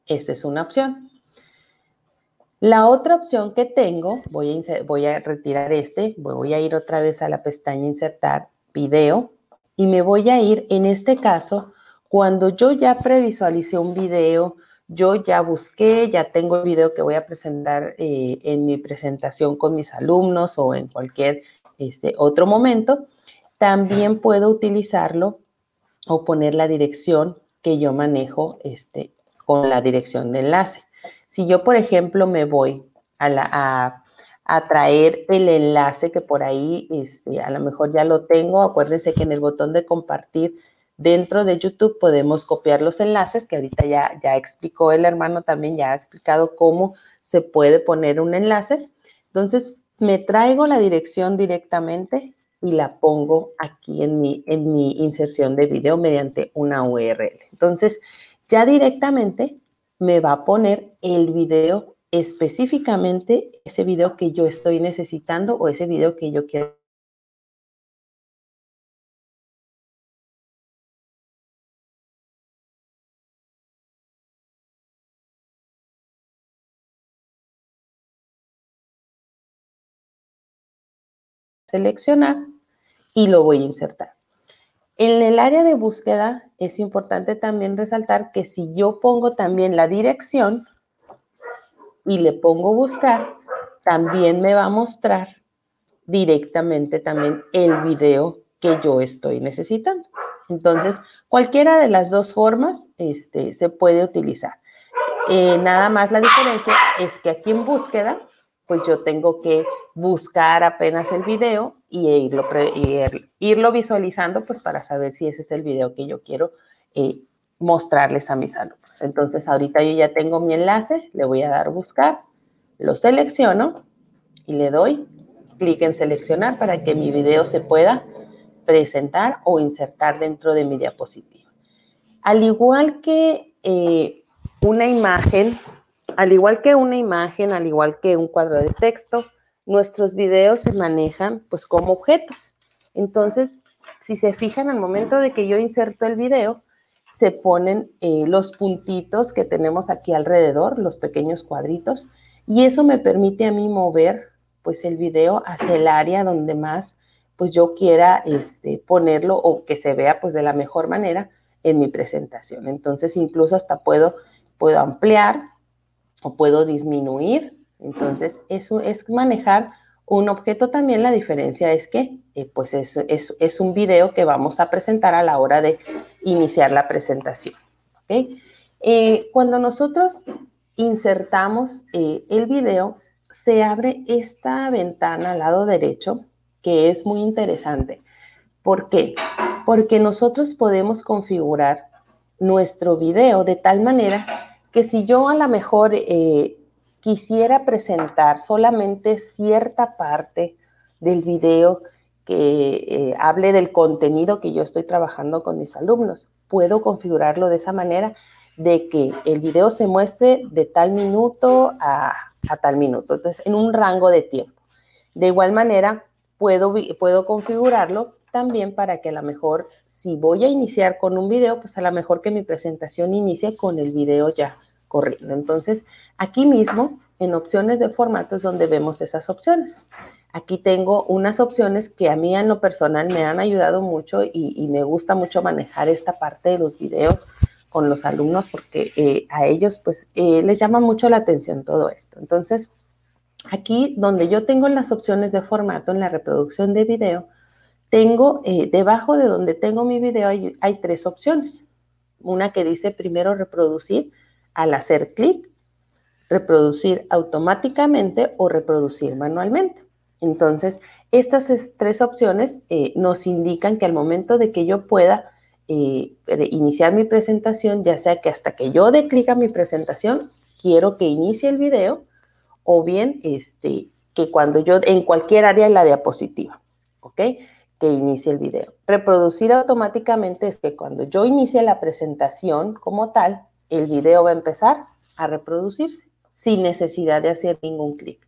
Esa es una opción. La otra opción que tengo, voy a, voy a retirar este, voy a ir otra vez a la pestaña insertar video y me voy a ir, en este caso, cuando yo ya previsualicé un video, yo ya busqué, ya tengo el video que voy a presentar eh, en mi presentación con mis alumnos o en cualquier este, otro momento. También puedo utilizarlo o poner la dirección que yo manejo este, con la dirección de enlace. Si yo, por ejemplo, me voy a, traer el enlace que por ahí este, a lo mejor ya lo tengo, acuérdense que en el botón de compartir Dentro de YouTube podemos copiar los enlaces, que ahorita ya, ya explicó el hermano también, ya ha explicado cómo se puede poner un enlace. Entonces, me traigo la dirección directamente y la pongo aquí en mi, en mi inserción de video mediante una URL. Entonces, ya directamente me va a poner el video específicamente, ese video que yo estoy necesitando o ese video que yo quiero seleccionar y lo voy a insertar. En el área de búsqueda es importante también resaltar que si yo pongo también la dirección y le pongo buscar, también me va a mostrar directamente también el video que yo estoy necesitando. Entonces, cualquiera de las dos formas este, se puede utilizar. Eh, nada más la diferencia es que aquí en búsqueda, pues yo tengo que buscar apenas el video y irlo, irlo visualizando pues para saber si ese es el video que yo quiero eh, mostrarles a mis alumnos. Entonces ahorita yo ya tengo mi enlace, le voy a dar buscar, lo selecciono y le doy clic en seleccionar para que mi video se pueda presentar o insertar dentro de mi diapositiva. Al igual que eh, una imagen, al igual que una imagen, al igual que un cuadro de texto, nuestros videos se manejan pues como objetos. Entonces, si se fijan al momento de que yo inserto el video, se ponen eh, los puntitos que tenemos aquí alrededor, los pequeños cuadritos, y eso me permite a mí mover pues el video hacia el área donde más pues yo quiera este, ponerlo o que se vea pues de la mejor manera en mi presentación. Entonces incluso hasta puedo, puedo ampliar o puedo disminuir. Entonces eso es manejar un objeto también. La diferencia es que eh, pues es, es, un video que vamos a presentar a la hora de iniciar la presentación. Eh, cuando nosotros insertamos eh, el video, se abre esta ventana al lado derecho que es muy interesante. ¿Por qué? Porque nosotros podemos configurar nuestro video de tal manera que si yo a lo mejor eh, quisiera presentar solamente cierta parte del video que eh, hable del contenido que yo estoy trabajando con mis alumnos, puedo configurarlo de esa manera de que el video se muestre de tal minuto a, a tal minuto, entonces en un rango de tiempo. De igual manera, puedo, puedo configurarlo también para que a lo mejor, si voy a iniciar con un video, pues a lo mejor que mi presentación inicie con el video ya corriendo. Entonces, aquí mismo, en opciones de formatos, donde vemos esas opciones. Aquí tengo unas opciones que a mí en lo personal me han ayudado mucho y, me gusta mucho manejar esta parte de los videos con los alumnos porque eh, a ellos pues eh, les llama mucho la atención todo esto. Entonces, Aquí donde yo tengo las opciones de formato en la reproducción de video, tengo eh, debajo de donde tengo mi video hay, tres opciones. Una que dice primero reproducir al hacer clic, reproducir automáticamente o reproducir manualmente. Entonces, estas tres opciones eh, nos indican que al momento de que yo pueda eh, iniciar mi presentación, ya sea que hasta que yo dé clic a mi presentación, quiero que inicie el video, o bien este, que cuando yo, en cualquier área de la diapositiva, ¿ok? Que inicie el video. Reproducir automáticamente es que cuando yo inicie la presentación como tal, el video va a empezar a reproducirse sin necesidad de hacer ningún clic.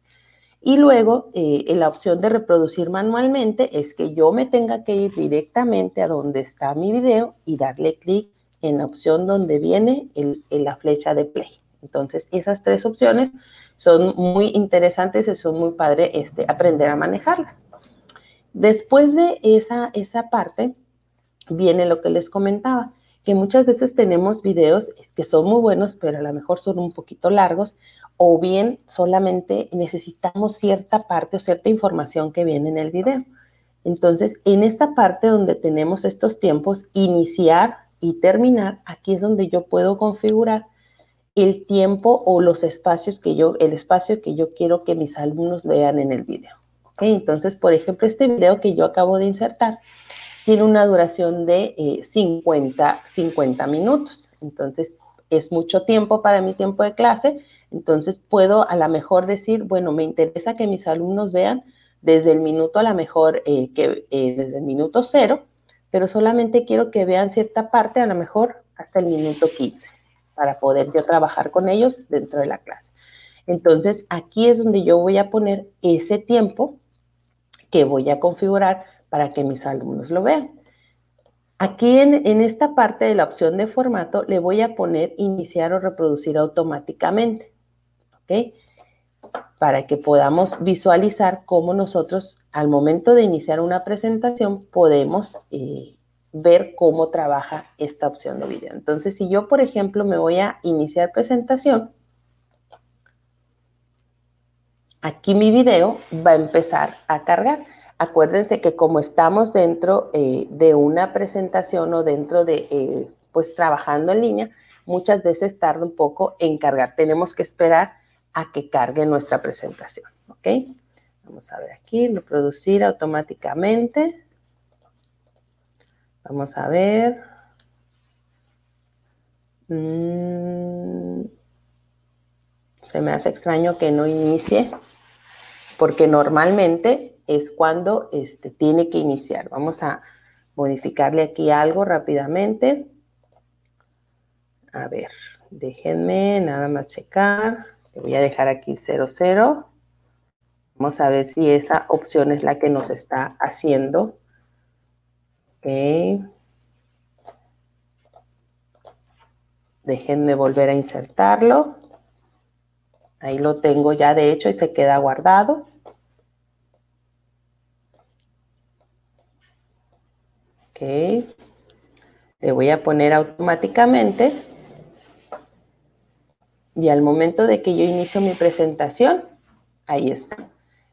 Y luego, eh, la opción de reproducir manualmente es que yo me tenga que ir directamente a donde está mi video y darle clic en la opción donde viene el, la flecha de play. Entonces, esas tres opciones son muy interesantes y son muy padre este, aprender a manejarlas. Después de esa, esa parte, viene lo que les comentaba, que muchas veces tenemos videos que son muy buenos, pero a lo mejor son un poquito largos, o bien solamente necesitamos cierta parte o cierta información que viene en el video. Entonces, en esta parte donde tenemos estos tiempos, iniciar y terminar, aquí es donde yo puedo configurar el tiempo o los espacios que yo, el espacio que yo quiero que mis alumnos vean en el video. Entonces, por ejemplo, este video que yo acabo de insertar tiene una duración de 50, eh, 50 minutos. Entonces, es mucho tiempo para mi tiempo de clase. Entonces, puedo a lo mejor decir, bueno, me interesa que mis alumnos vean desde el minuto a lo mejor, eh, que, eh, desde el minuto cero, pero solamente quiero que vean cierta parte, a lo mejor hasta el minuto 15 para poder yo trabajar con ellos dentro de la clase. Entonces, aquí es donde yo voy a poner ese tiempo que voy a configurar para que mis alumnos lo vean. Aquí en, esta parte de la opción de formato le voy a poner iniciar o reproducir automáticamente, ¿ok? Para que podamos visualizar cómo nosotros al momento de iniciar una presentación podemos eh, ver cómo trabaja esta opción de video. Entonces, si yo, por ejemplo, me voy a iniciar presentación, aquí mi video va a empezar a cargar. Acuérdense que como estamos dentro eh, de una presentación o dentro de, eh, pues trabajando en línea, muchas veces tarda un poco en cargar. Tenemos que esperar a que cargue nuestra presentación, ¿ok? Vamos a ver aquí, reproducir automáticamente. Vamos a ver. Mm, se me hace extraño que no inicie, porque normalmente es cuando este, tiene que iniciar. Vamos a modificarle aquí algo rápidamente. A ver, déjenme nada más checar. Le voy a dejar aquí 00. Vamos a ver si esa opción es la que nos está haciendo. Ok. Déjenme volver a insertarlo. Ahí lo tengo ya de hecho y se queda guardado. Ok. Le voy a poner automáticamente. Y al momento de que yo inicio mi presentación, ahí está.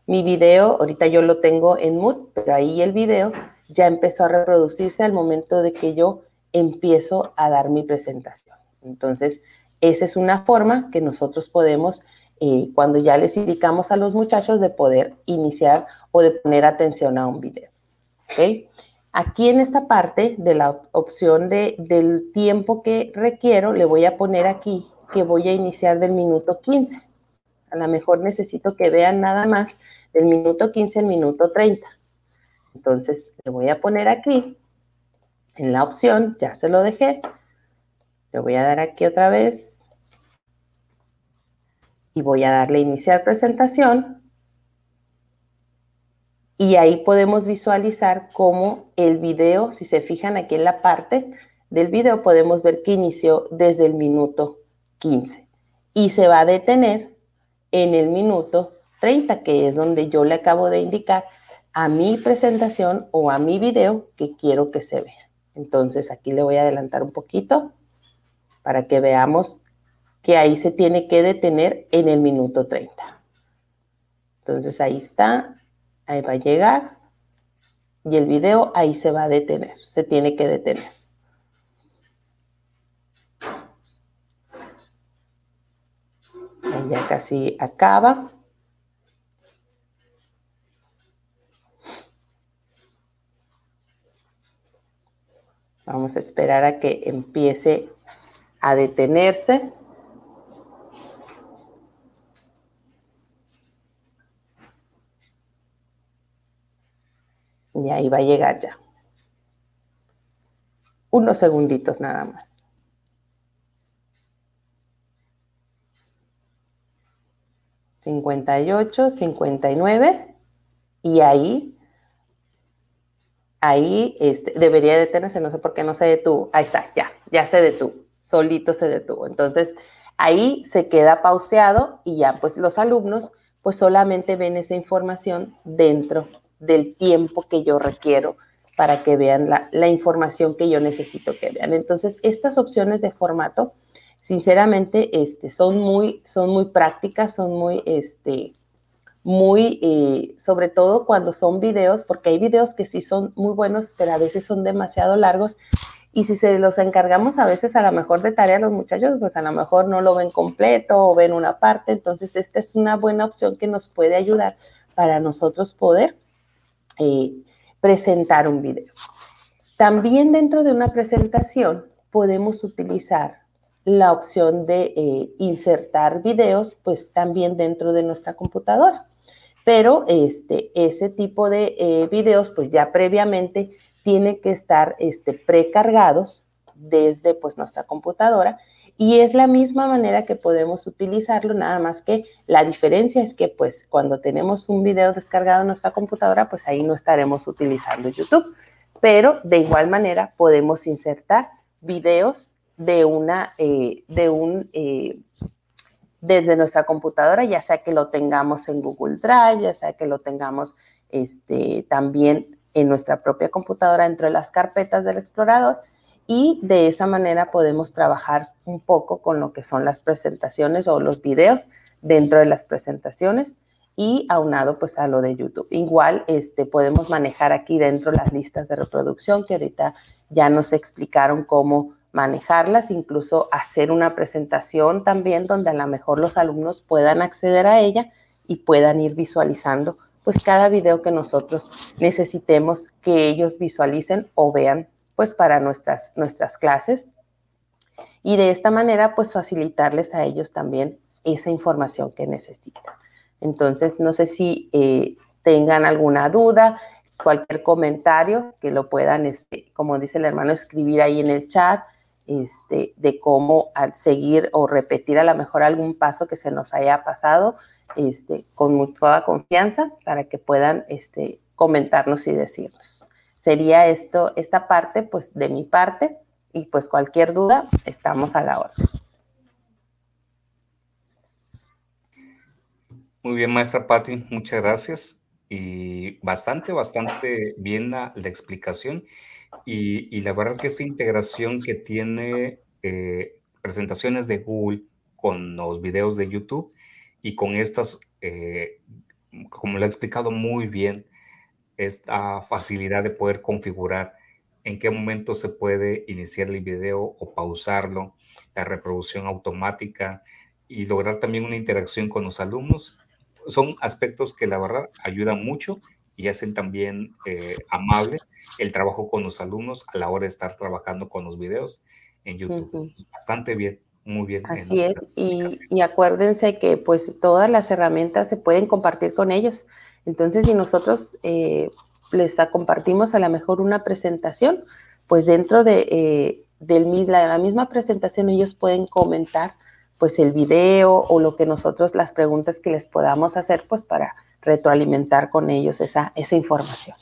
Mi video, ahorita yo lo tengo en mute, pero ahí el video ya empezó a reproducirse al momento de que yo empiezo a dar mi presentación. Entonces, esa es una forma que nosotros podemos, eh, cuando ya les indicamos a los muchachos, de poder iniciar o de poner atención a un video. Aquí en esta parte de la opción de, del tiempo que requiero, le voy a poner aquí que voy a iniciar del minuto 15. A lo mejor necesito que vean nada más del minuto 15 al minuto 30. Entonces, le voy a poner aquí, en la opción, ya se lo dejé. Le voy a dar aquí otra vez. Y voy a darle iniciar presentación. Y ahí podemos visualizar cómo el video, si se fijan aquí en la parte del video, podemos ver que inició desde el minuto 15 y se va a detener en el minuto 30, que es donde yo le acabo de indicar a mi presentación o a mi video que quiero que se vea. Entonces aquí le voy a adelantar un poquito para que veamos que ahí se tiene que detener en el minuto 30. Entonces ahí está, ahí va a llegar y el video ahí se va a detener, se tiene que detener. ya casi acaba. Vamos a esperar a que empiece a detenerse. Y ahí va a llegar ya. Unos segunditos nada más. 58, 59 y ahí, ahí este, debería detenerse, no sé por qué no se detuvo, ahí está, ya, ya se detuvo, solito se detuvo. Entonces, ahí se queda pauseado y ya pues los alumnos pues solamente ven esa información dentro del tiempo que yo requiero para que vean la, información que yo necesito que vean. Entonces, estas opciones de formato sinceramente, este, son muy, son muy prácticas, son muy, este, muy, eh, sobre todo cuando son videos, porque hay videos que sí son muy buenos, pero a veces son demasiado largos. Y si se los encargamos a veces a lo mejor de tarea a los muchachos, pues a lo mejor no lo ven completo o ven una parte. Entonces, esta es una buena opción que nos puede ayudar para nosotros poder eh, presentar un video. También dentro de una presentación podemos utilizar la opción de eh, insertar videos, pues también dentro de nuestra computadora. Pero este, ese tipo de eh, videos, pues ya previamente tiene que estar este, precargados desde pues nuestra computadora y es la misma manera que podemos utilizarlo, nada más que la diferencia es que pues cuando tenemos un video descargado en nuestra computadora, pues ahí no estaremos utilizando YouTube, pero de igual manera podemos insertar videos de una, eh, de un, eh, desde nuestra computadora, ya sea que lo tengamos en Google Drive, ya sea que lo tengamos este, también en nuestra propia computadora dentro de las carpetas del explorador y de esa manera podemos trabajar un poco con lo que son las presentaciones o los videos dentro de las presentaciones y aunado pues a lo de YouTube. Igual este, podemos manejar aquí dentro las listas de reproducción que ahorita ya nos explicaron cómo manejarlas, incluso hacer una presentación también donde a lo mejor los alumnos puedan acceder a ella y puedan ir visualizando pues cada video que nosotros necesitemos que ellos visualicen o vean pues para nuestras, nuestras clases. Y de esta manera pues facilitarles a ellos también esa información que necesitan. Entonces, no sé si eh, tengan alguna duda, cualquier comentario que lo puedan, este, como dice el hermano, escribir ahí en el chat este, de cómo seguir o repetir a lo mejor algún paso que se nos haya pasado este, con toda confianza para que puedan este, comentarnos y decirnos. Sería esto, esta parte, pues de mi parte, y pues cualquier duda, estamos a la orden. Muy bien, maestra Patti, muchas gracias. Y bastante, bastante bien la, explicación. Y, la verdad que esta integración que tiene eh, presentaciones de Google con los videos de YouTube y con estas, eh, como lo ha explicado muy bien, esta facilidad de poder configurar en qué momento se puede iniciar el video o pausarlo, la reproducción automática y lograr también una interacción con los alumnos. Son aspectos que la verdad ayudan mucho y hacen también eh, amable el trabajo con los alumnos a la hora de estar trabajando con los videos en YouTube. Bastante bien, muy bien. Así es, y, y, acuérdense que pues todas las herramientas se pueden compartir con ellos. Entonces, si nosotros eh, les compartimos a lo mejor una presentación, pues dentro de, eh, del, la, la misma presentación ellos pueden comentar pues el video o lo que nosotros, las preguntas que les podamos hacer, pues para retroalimentar con ellos esa, esa información.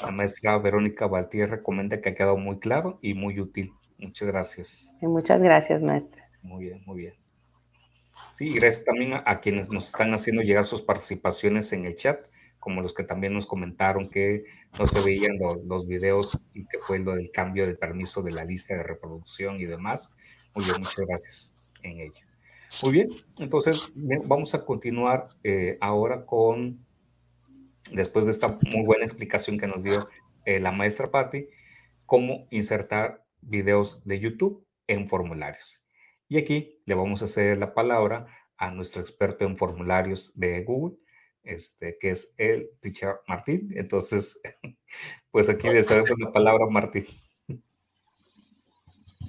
La maestra Verónica Valtier recomienda que ha quedado muy claro y muy útil. Muchas gracias. muchas gracias, maestra. Muy bien, muy bien. Sí, gracias también a, quienes nos están haciendo llegar sus participaciones en el chat, como los que también nos comentaron que no se veían los videos y que fue lo del cambio de permiso de la lista de reproducción y demás. Muy bien, muchas gracias en ello. Muy bien, entonces vamos a continuar eh, ahora con, después de esta muy buena explicación que nos dio eh, la maestra Patti, cómo insertar videos de YouTube en formularios. Y aquí le vamos a hacer la palabra a nuestro experto en formularios de Google, este, que es el teacher Martín. Entonces, <laughs> pues aquí le cedo la palabra a Martín.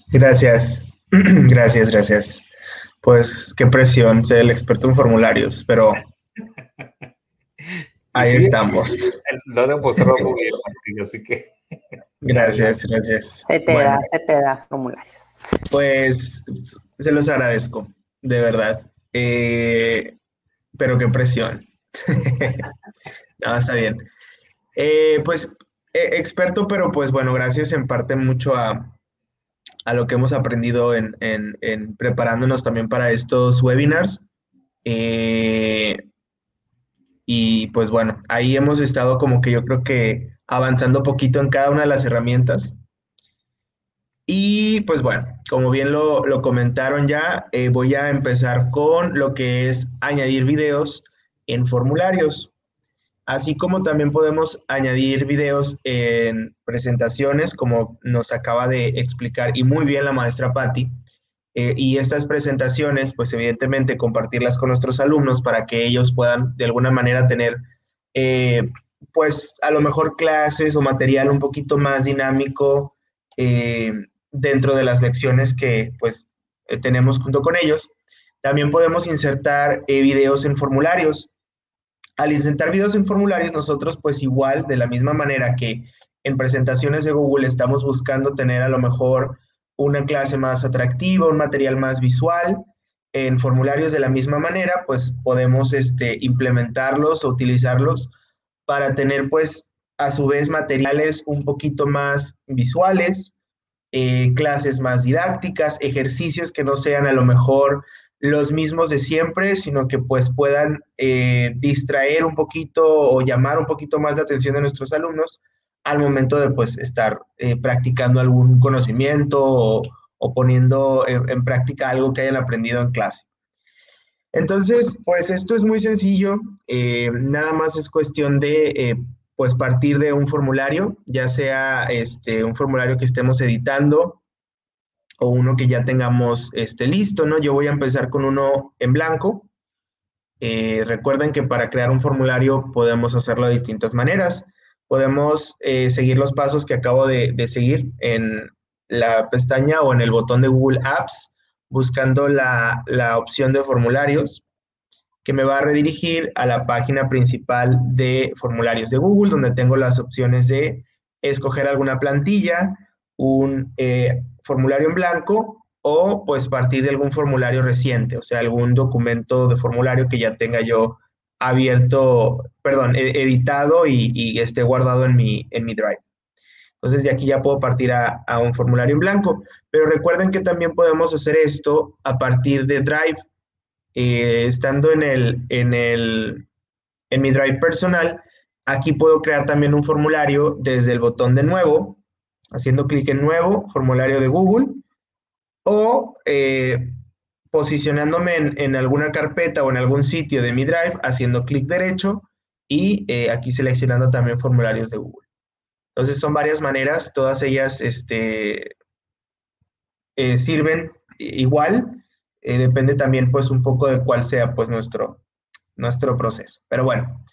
Gracias, <clears throat> gracias, gracias pues qué presión ser el experto en formularios, pero <laughs> ahí estamos. <laughs> Lo demostró muy bien, Martín, así que. Gracias, gracias. Se te da, se te da formularios. Pues se los agradezco, de verdad. Eh, pero qué presión. <laughs> no, está bien. Eh, pues eh, experto, pero pues bueno, gracias en parte mucho a, a lo que hemos aprendido en, preparándonos también para estos webinars. Eh, y pues bueno, ahí hemos estado como que yo creo que avanzando poquito en cada una de las herramientas. Y pues bueno, como bien lo, comentaron ya, eh, voy a empezar con lo que es añadir videos en formularios así como también podemos añadir videos en presentaciones, como nos acaba de explicar y muy bien la maestra Patti. Eh, y estas presentaciones, pues evidentemente compartirlas con nuestros alumnos para que ellos puedan de alguna manera tener, eh, pues a lo mejor clases o material un poquito más dinámico dentro de las lecciones que pues tenemos junto con ellos. También podemos insertar videos en formularios al insertar videos en formularios, nosotros pues igual, de la misma manera que en presentaciones de Google estamos buscando tener a lo mejor una clase más atractiva, un material más visual, en formularios de la misma manera, pues podemos este, implementarlos o utilizarlos para tener pues a su vez materiales un poquito más visuales, eh, clases más didácticas, ejercicios que no sean a lo mejor los mismos de siempre, sino que pues puedan eh, distraer un poquito o llamar un poquito más la atención de nuestros alumnos al momento de pues estar eh, practicando algún conocimiento o, poniendo en, práctica algo que hayan aprendido en clase. Entonces, pues esto es muy sencillo, nada más es cuestión de pues partir de un formulario, ya sea este, un formulario que estemos editando o uno que ya tengamos este, listo, ¿no? Yo voy a empezar con uno en blanco Eh, recuerden que para crear un formulario podemos hacerlo de distintas maneras. Podemos eh, seguir los pasos que acabo de, seguir en la pestaña o en el botón de Google Apps, buscando la, la opción de formularios, que me va a redirigir a la página principal de formularios de Google, donde tengo las opciones de escoger alguna plantilla, un eh, formulario en blanco o pues partir de algún formulario reciente, o sea, algún documento de formulario que ya tenga yo abierto, perdón, editado y, esté guardado en mi, en mi Drive. Entonces de aquí ya puedo partir a, un formulario en blanco. Pero recuerden que también podemos hacer esto a partir de Drive. Eh, estando en, el, en, el, en mi Drive personal, aquí puedo crear también un formulario desde el botón de nuevo, haciendo clic en nuevo, formulario de Google, o eh, posicionándome en, alguna carpeta o en algún sitio de mi Drive, haciendo clic derecho y eh, aquí seleccionando también formularios de Google. Entonces son varias maneras, todas ellas este, sirven igual, depende también pues un poco de cuál sea pues nuestro, nuestro proceso. Pero bueno,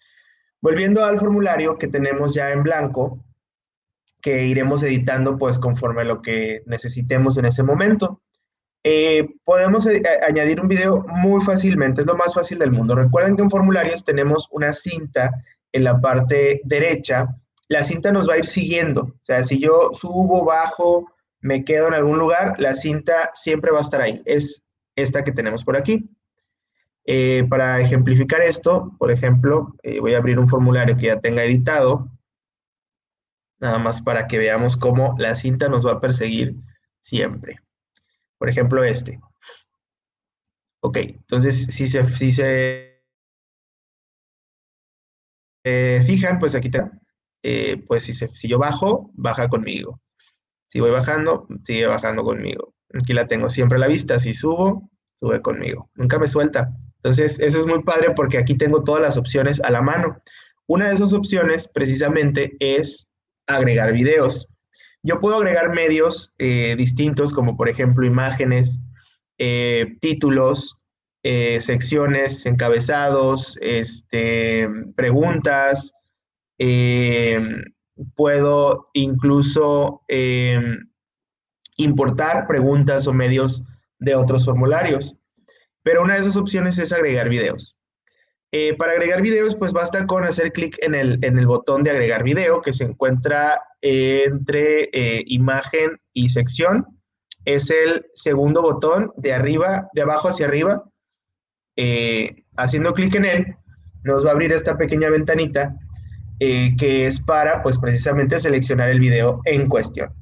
volviendo al formulario que tenemos ya en blanco, que iremos editando pues conforme lo que necesitemos en ese momento. Eh, podemos eh, añadir un video muy fácilmente, es lo más fácil del mundo. Recuerden que en formularios tenemos una cinta en la parte derecha. La cinta nos va a ir siguiendo. O sea, si yo subo, bajo, me quedo en algún lugar, la cinta siempre va a estar ahí. Es esta que tenemos por aquí. Eh, para ejemplificar esto, por ejemplo, voy a abrir un formulario que ya tenga editado nada más para que veamos cómo la cinta nos va a perseguir siempre. Por ejemplo, este. Ok, entonces si se, si se eh, fijan, pues aquí está. Eh, pues si, si yo bajo, baja conmigo. Si voy bajando, sigue bajando conmigo. Aquí la tengo siempre a la vista. Si subo, sube conmigo. Nunca me suelta. Entonces, eso es muy padre porque aquí tengo todas las opciones a la mano. Una de esas opciones, precisamente, es agregar videos. Yo puedo agregar medios eh, distintos, como por ejemplo imágenes, eh, títulos, eh, secciones, encabezados, este, preguntas. puedo incluso importar preguntas o medios de otros formularios. Pero una de esas opciones es agregar videos. Eh, para agregar videos, pues basta con hacer clic en el, en el botón de agregar video que se encuentra entre eh, imagen y sección. Es el segundo botón de arriba, de abajo hacia arriba. Eh, haciendo clic en él, nos va a abrir esta pequeña ventanita que es para, pues precisamente, seleccionar el video en cuestión.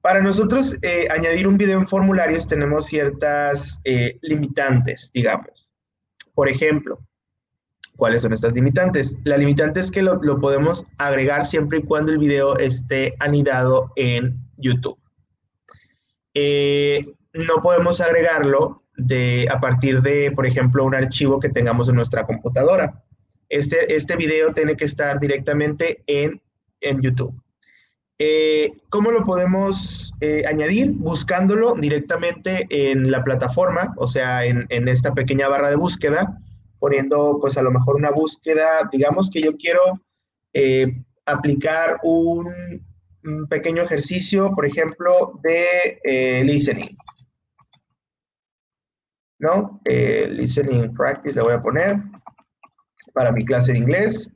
Para nosotros añadir un video en formularios tenemos ciertas limitantes, digamos. Por ejemplo, ¿Cuáles son estas limitantes? La limitante es que lo, podemos agregar siempre y cuando el video esté anidado en YouTube. Eh, no podemos agregarlo de, a partir de, por ejemplo, un archivo que tengamos en nuestra computadora. Este, este video tiene que estar directamente en, en YouTube. Eh, ¿Cómo lo podemos eh, añadir? Buscándolo directamente en la plataforma, o sea, en, esta pequeña barra de búsqueda poniendo pues a lo mejor una búsqueda, digamos que yo quiero eh, aplicar un, pequeño ejercicio, por ejemplo, de listening. ¿No? Listening practice le voy a poner para mi clase de inglés.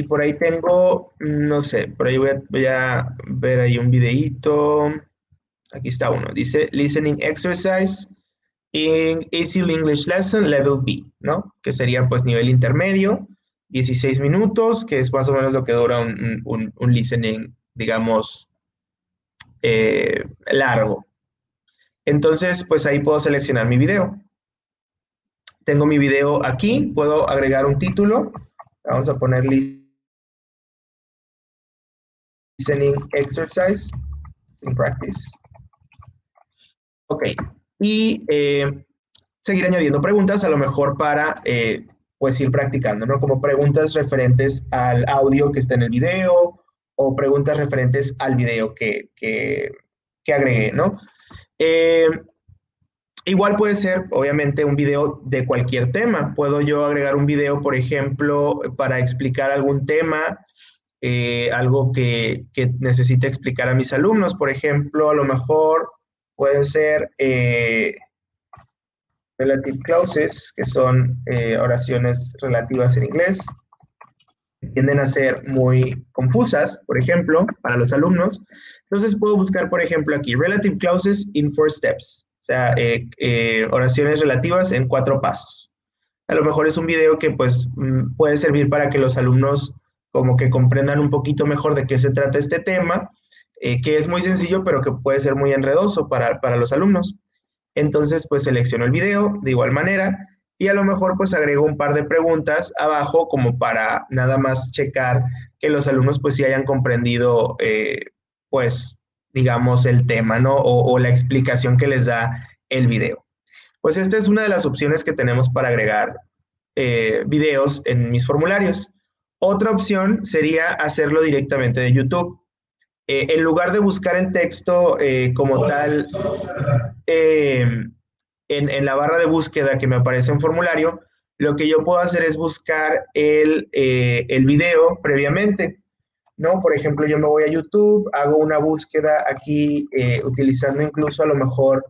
Y por ahí tengo, no sé, por ahí voy a, ver ahí un videíto. Aquí está uno. Dice Listening Exercise en Easy English Lesson Level B, ¿no? Que sería pues nivel intermedio, 16 minutos, que es más o menos lo que dura un, listening, digamos, eh, largo. Entonces, pues ahí puedo seleccionar mi video. Tengo mi video aquí, puedo agregar un título. Vamos a poner listening exercise in practice. Ok, y eh, seguir añadiendo preguntas, a lo mejor para eh, pues ir practicando, ¿no? Como preguntas referentes al audio que está en el video o preguntas referentes al video que, que, agregué, ¿no? Eh, Igual puede ser, obviamente, un video de cualquier tema. Puedo yo agregar un video, por ejemplo, para explicar algún tema, eh, algo que, que, necesite explicar a mis alumnos. Por ejemplo, a lo mejor pueden ser eh, relative clauses, que son eh, oraciones relativas en inglés. Tienden a ser muy confusas, por ejemplo, para los alumnos. Entonces puedo buscar, por ejemplo, aquí, relative clauses in four steps sea, eh, eh, oraciones relativas en cuatro pasos. A lo mejor es un video que pues mm, puede servir para que los alumnos como que comprendan un poquito mejor de qué se trata este tema, eh, que es muy sencillo, pero que puede ser muy enredoso para, para los alumnos. Entonces, pues selecciono el video de igual manera y a lo mejor pues agrego un par de preguntas abajo como para nada más checar que los alumnos pues sí hayan comprendido pues digamos, el tema, ¿no? O, la explicación que les da el video. Pues esta es una de las opciones que tenemos para agregar eh, videos en mis formularios. Otra opción sería hacerlo directamente de YouTube. Eh, en lugar de buscar el texto eh, como tal en, en, la barra de búsqueda que me aparece en formulario, lo que yo puedo hacer es buscar el, el video previamente. ¿no? Por ejemplo, yo me voy a YouTube, hago una búsqueda aquí eh, utilizando incluso a lo mejor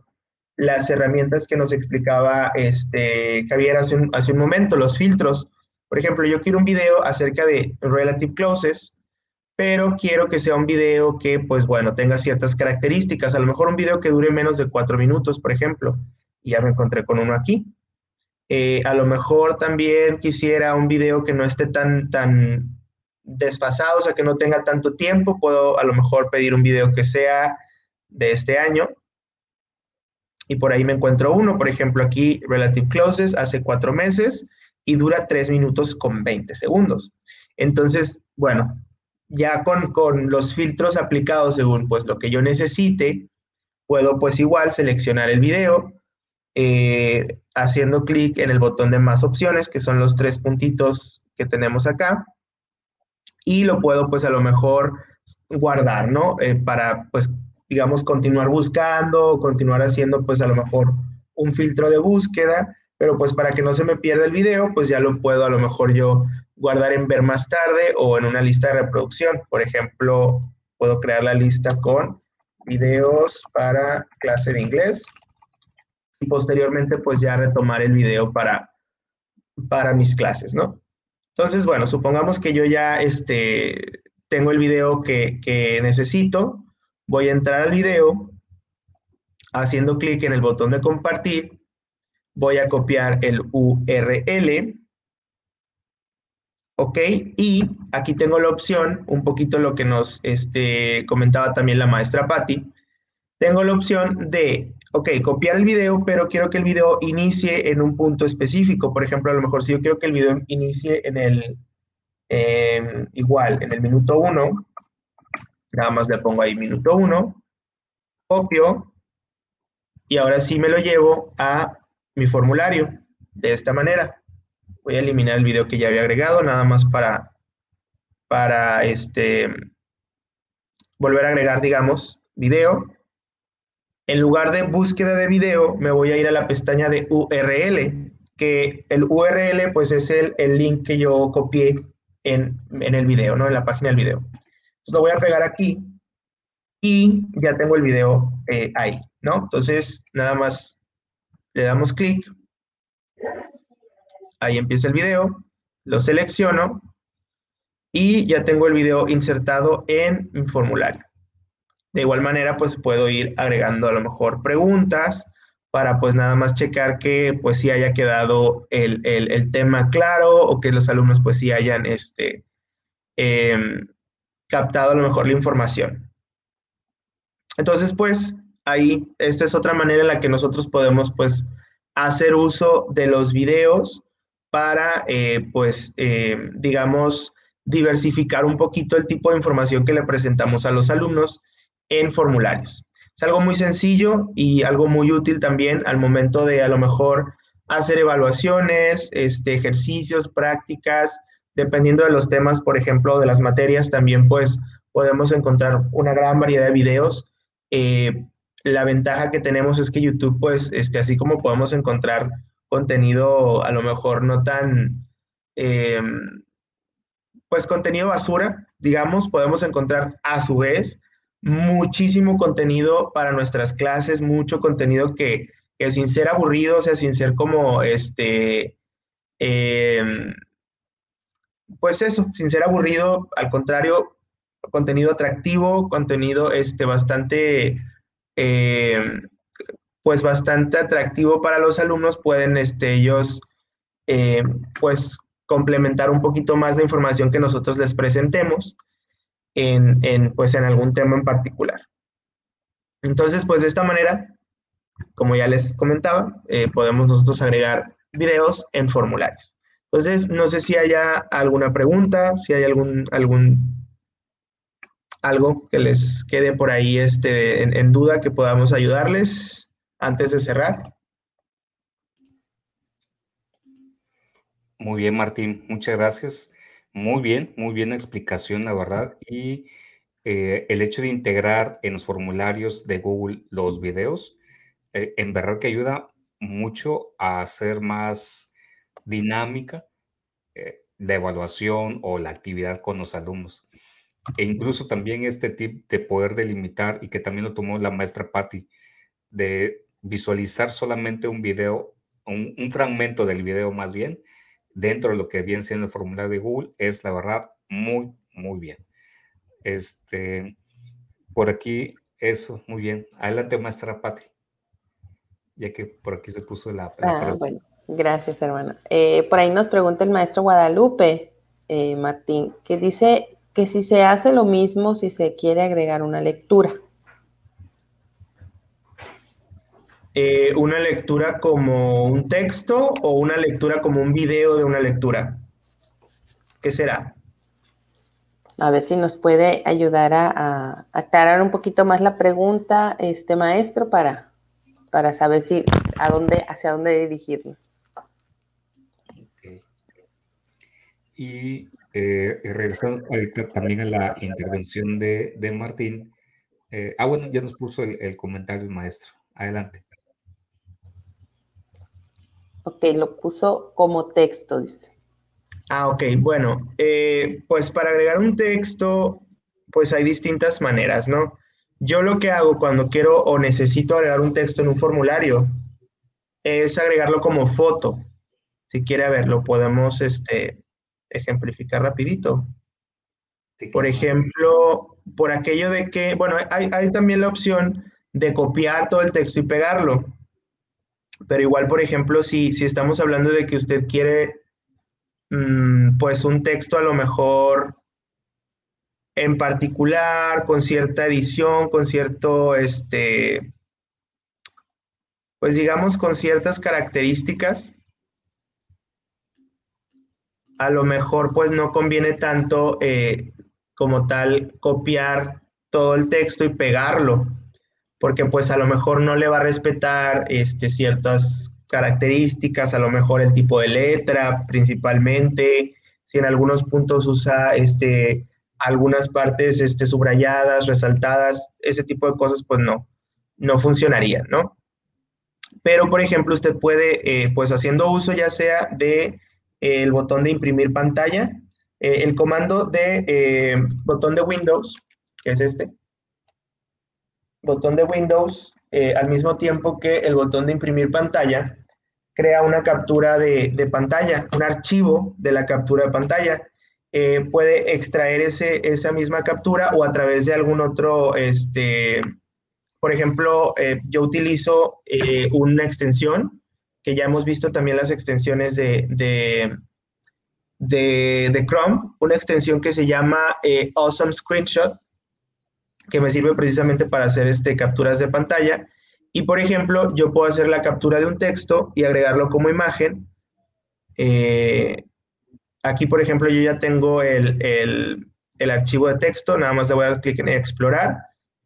las herramientas que nos explicaba este, Javier hace un, hace un momento, los filtros. Por ejemplo, yo quiero un video acerca de relative clauses, pero quiero que sea un video que, pues bueno, tenga ciertas características. A lo mejor un video que dure menos de cuatro minutos, por ejemplo. Y ya me encontré con uno aquí. Eh, a lo mejor también quisiera un video que no esté tan, tan desfasados, a que no tenga tanto tiempo, puedo a lo mejor pedir un video que sea de este año. Y por ahí me encuentro uno, por ejemplo, aquí Relative Closes hace cuatro meses y dura tres minutos con 20 segundos. Entonces, bueno, ya con, con los filtros aplicados según pues lo que yo necesite, puedo pues igual seleccionar el video, eh, haciendo clic en el botón de más opciones, que son los tres puntitos que tenemos acá y lo puedo pues a lo mejor guardar, ¿no? Eh, para pues digamos continuar buscando, continuar haciendo pues a lo mejor un filtro de búsqueda, pero pues para que no se me pierda el video, pues ya lo puedo a lo mejor yo guardar en ver más tarde o en una lista de reproducción. Por ejemplo, puedo crear la lista con videos para clase de inglés y posteriormente pues ya retomar el video para, para mis clases, ¿no? Entonces, bueno, supongamos que yo ya este, tengo el video que, necesito, voy a entrar al video, haciendo clic en el botón de compartir, voy a copiar el URL, ¿ok? Y aquí tengo la opción, un poquito lo que nos este, comentaba también la maestra Patti, tengo la opción de ok, copiar el video, pero quiero que el video inicie en un punto específico. Por ejemplo, a lo mejor si yo quiero que el video inicie en el, igual, en el minuto 1, nada más le pongo ahí minuto 1, copio, y ahora sí me lo llevo a mi formulario, de esta manera. Voy a eliminar el video que ya había agregado, nada más para, para este, volver a agregar, digamos, video en lugar de búsqueda de video, me voy a ir a la pestaña de URL, que el URL pues es el, link que yo copié en, el video, ¿no? En la página del video. Entonces lo voy a pegar aquí y ya tengo el video eh, ahí, ¿no? Entonces nada más le damos clic, ahí empieza el video, lo selecciono y ya tengo el video insertado en mi formulario. De igual manera, pues puedo ir agregando a lo mejor preguntas para pues nada más checar que pues haya quedado el, tema claro o que los alumnos pues sí hayan este, em, captado a lo mejor la información. Entonces pues ahí esta es otra manera en la que nosotros podemos pues hacer uso de los videos para eh, pues em, digamos diversificar un poquito el tipo de información que le presentamos a los alumnos en formularios. Es algo muy sencillo y algo muy útil también al momento de a lo mejor hacer evaluaciones, este, ejercicios, prácticas, dependiendo de los temas, por ejemplo, de las materias, también pues podemos encontrar una gran variedad de videos eh, la ventaja que tenemos es que YouTube, pues, este, así como podemos encontrar contenido a lo mejor no tan, em, pues contenido basura, digamos, podemos encontrar a su vez muchísimo contenido para nuestras clases, mucho contenido que, sin ser aburrido, o sea, sin ser como este, em, pues eso, sin ser aburrido, al contrario, contenido atractivo, contenido este, bastante, em, pues bastante atractivo para los alumnos, pueden este, ellos, em, pues, complementar un poquito más la información que nosotros les presentemos en, pues, en algún tema en particular. Entonces, pues de esta manera, como ya les comentaba, eh, podemos nosotros agregar videos en formularios. Entonces, no sé si haya alguna pregunta, si hay algún, algún algo que les quede por ahí este, en duda que podamos ayudarles antes de cerrar. Muy bien, Martín, muchas gracias. Muy bien, muy bien explicación, la verdad. Y eh, el hecho de integrar en los formularios de Google los videos, eh, en verdad que ayuda mucho a hacer más dinámica eh, la evaluación o la actividad con los alumnos. E incluso también este tip de poder delimitar, y que también lo tomó la maestra Patti, de visualizar solamente un video, un, un fragmento del video más bien, dentro de lo que viene siendo el formulario de Google es la verdad muy, muy bien. Este, por aquí, eso, muy bien. Adelante, maestra Pati. Ya que por aquí se puso la. ah, bueno, gracias, hermano. Eh, por ahí nos pregunta el maestro Guadalupe, eh, Martín, que dice que si se hace lo mismo si se quiere agregar una lectura. Eh, una lectura como un texto o una lectura como un video de una lectura? ¿Qué será? A ver si nos puede ayudar a, aclarar un poquito más la pregunta, este maestro, para, para saber si a dónde, hacia dónde dirigirnos. Y eh, regresando también a la intervención de, Martín. Eh, ah, bueno, ya nos puso el, el comentario el maestro. Adelante. Ok, lo puso como texto, dice. Ah, ok, bueno, eh, pues para agregar un texto, pues hay distintas maneras, ¿no? Yo lo que hago cuando quiero o necesito agregar un texto en un formulario es agregarlo como foto. Si quiere verlo, podemos este, ejemplificar rapidito. Por ejemplo, por aquello de que, bueno, hay, hay también la opción de copiar todo el texto y pegarlo. Pero igual, por ejemplo, si, si estamos hablando de que usted quiere, mm, pues, un texto a lo mejor en particular, con cierta edición, con cierto, este, pues digamos, con ciertas características, a lo mejor pues no conviene tanto eh, como tal copiar todo el texto y pegarlo, porque pues a lo mejor no le va a respetar este, ciertas características, a lo mejor el tipo de letra principalmente, si en algunos puntos usa este, algunas partes este, subrayadas, resaltadas, ese tipo de cosas pues no, no funcionaría, ¿no? Pero, por ejemplo, usted puede, eh, pues haciendo uso ya sea de el botón de imprimir pantalla, eh, el comando de botón de Windows, que es este, botón de Windows, eh, al mismo tiempo que el botón de imprimir pantalla, crea una captura de, pantalla, un archivo de la captura de pantalla. Eh, puede extraer ese, esa misma captura o a través de algún otro, este, por ejemplo, eh, yo utilizo una extensión, que ya hemos visto también las extensiones de, de, de Chrome, una extensión que se llama Awesome Screenshot, que me sirve precisamente para hacer este, capturas de pantalla. Y por ejemplo, yo puedo hacer la captura de un texto y agregarlo como imagen. Eh, aquí, por ejemplo, yo ya tengo el, archivo de texto, nada más le voy a dar clic en explorar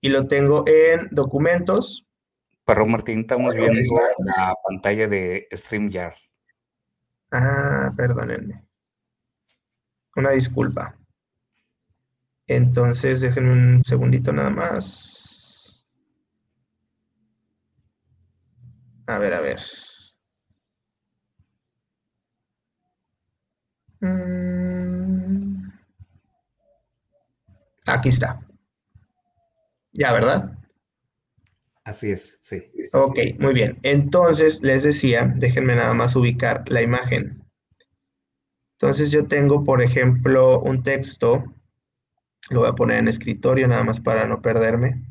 y lo tengo en documentos. Pero Martín, estamos viendo la pantalla de StreamYard. Ah, perdónenme. Una disculpa. Entonces, déjenme un segundito nada más. A ver, a ver. Mm. Aquí está. Ya, ¿verdad? Así es, sí. Ok, muy bien. Entonces, les decía, déjenme nada más ubicar la imagen. Entonces, yo tengo, por ejemplo, un texto. Lo voy a poner en escritorio nada más para no perderme.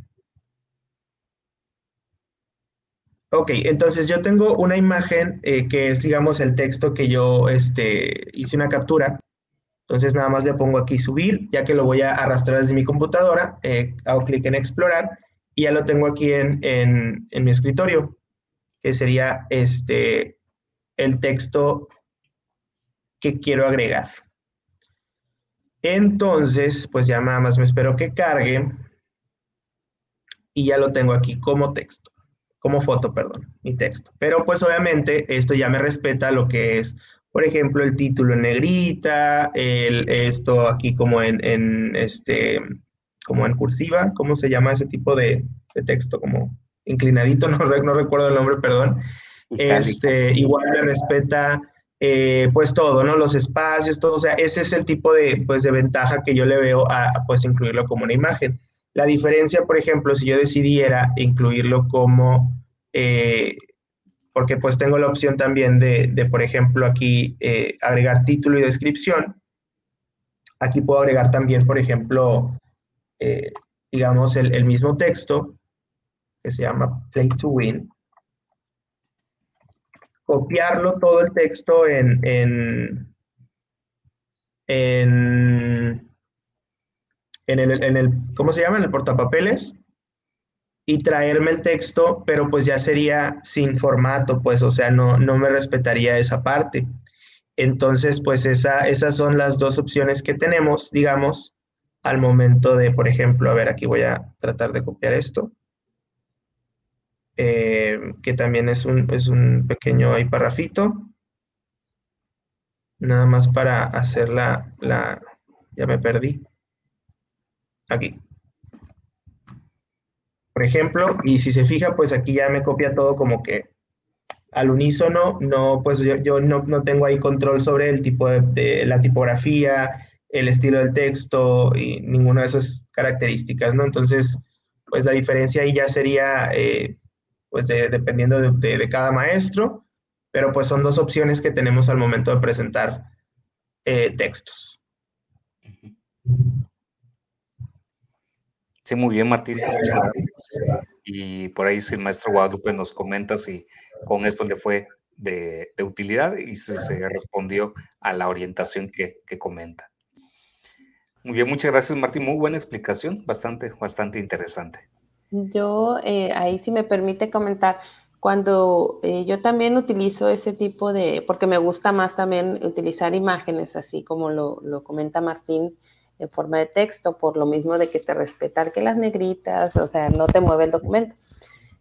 Ok, entonces yo tengo una imagen eh, que es, digamos, el texto que yo este, hice una captura. Entonces nada más le pongo aquí subir, ya que lo voy a arrastrar desde mi computadora. Eh, hago clic en explorar y ya lo tengo aquí en, mi escritorio, que sería este, el texto que quiero agregar. Entonces, pues ya nada más me espero que cargue y ya lo tengo aquí como texto como foto, perdón, mi texto. Pero pues obviamente esto ya me respeta lo que es, por ejemplo, el título en negrita, el, esto aquí como en, este, como en cursiva, ¿cómo se llama ese tipo de, texto? Como inclinadito, <laughs> no, no, recuerdo el nombre, perdón. Este, igual me respeta eh, pues todo, ¿no? Los espacios, todo, o sea, ese es el tipo de, pues, de ventaja que yo le veo a, pues incluirlo como una imagen. La diferencia, por ejemplo, si yo decidiera incluirlo como, eh, porque pues tengo la opción también de, por ejemplo, aquí eh, agregar título y descripción. Aquí puedo agregar también, por ejemplo, eh, digamos, el, mismo texto, que se llama Play to Win. Copiarlo todo el texto en, en, en en el, en el, ¿cómo se llama? En el portapapeles y traerme el texto, pero pues ya sería sin formato, pues, o sea, no, no me respetaría esa parte. Entonces, pues esa, esas son las dos opciones que tenemos, digamos, al momento de, por ejemplo, a ver, aquí voy a tratar de copiar esto, eh, que también es un, es un pequeño ahí parrafito, nada más para hacer la, ya me perdí. Aquí. Por ejemplo, y si se fija, pues aquí ya me copia todo como que al unísono, no, pues yo, no, tengo ahí control sobre el tipo de, la tipografía, el estilo del texto y ninguna de esas características, ¿no? Entonces, pues la diferencia ahí ya sería, eh, pues dependiendo de, cada maestro, pero pues son dos opciones que tenemos al momento de presentar eh, textos. Sí, muy bien, Martín. Y por ahí si el maestro Guadalupe nos comenta si con esto le fue de, utilidad y si se respondió a la orientación que, comenta. Muy bien, muchas gracias, Martín. Muy buena explicación, bastante, bastante interesante. Yo, eh, ahí si me permite comentar, cuando eh, yo también utilizo ese tipo de, porque me gusta más también utilizar imágenes, así como lo, lo comenta Martín, en forma de texto, por lo mismo de que te respetar que las negritas, o sea, no te mueve el documento.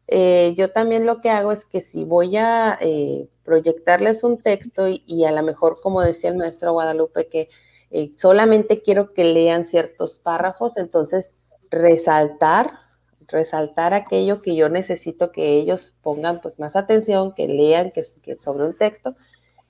Eh, yo también lo que hago es que si voy a eh, proyectarles un texto y, a lo mejor, como decía el maestro Guadalupe, que eh, solamente quiero que lean ciertos párrafos, entonces resaltar, resaltar aquello que yo necesito que ellos pongan pues más atención, que lean que, sobre un texto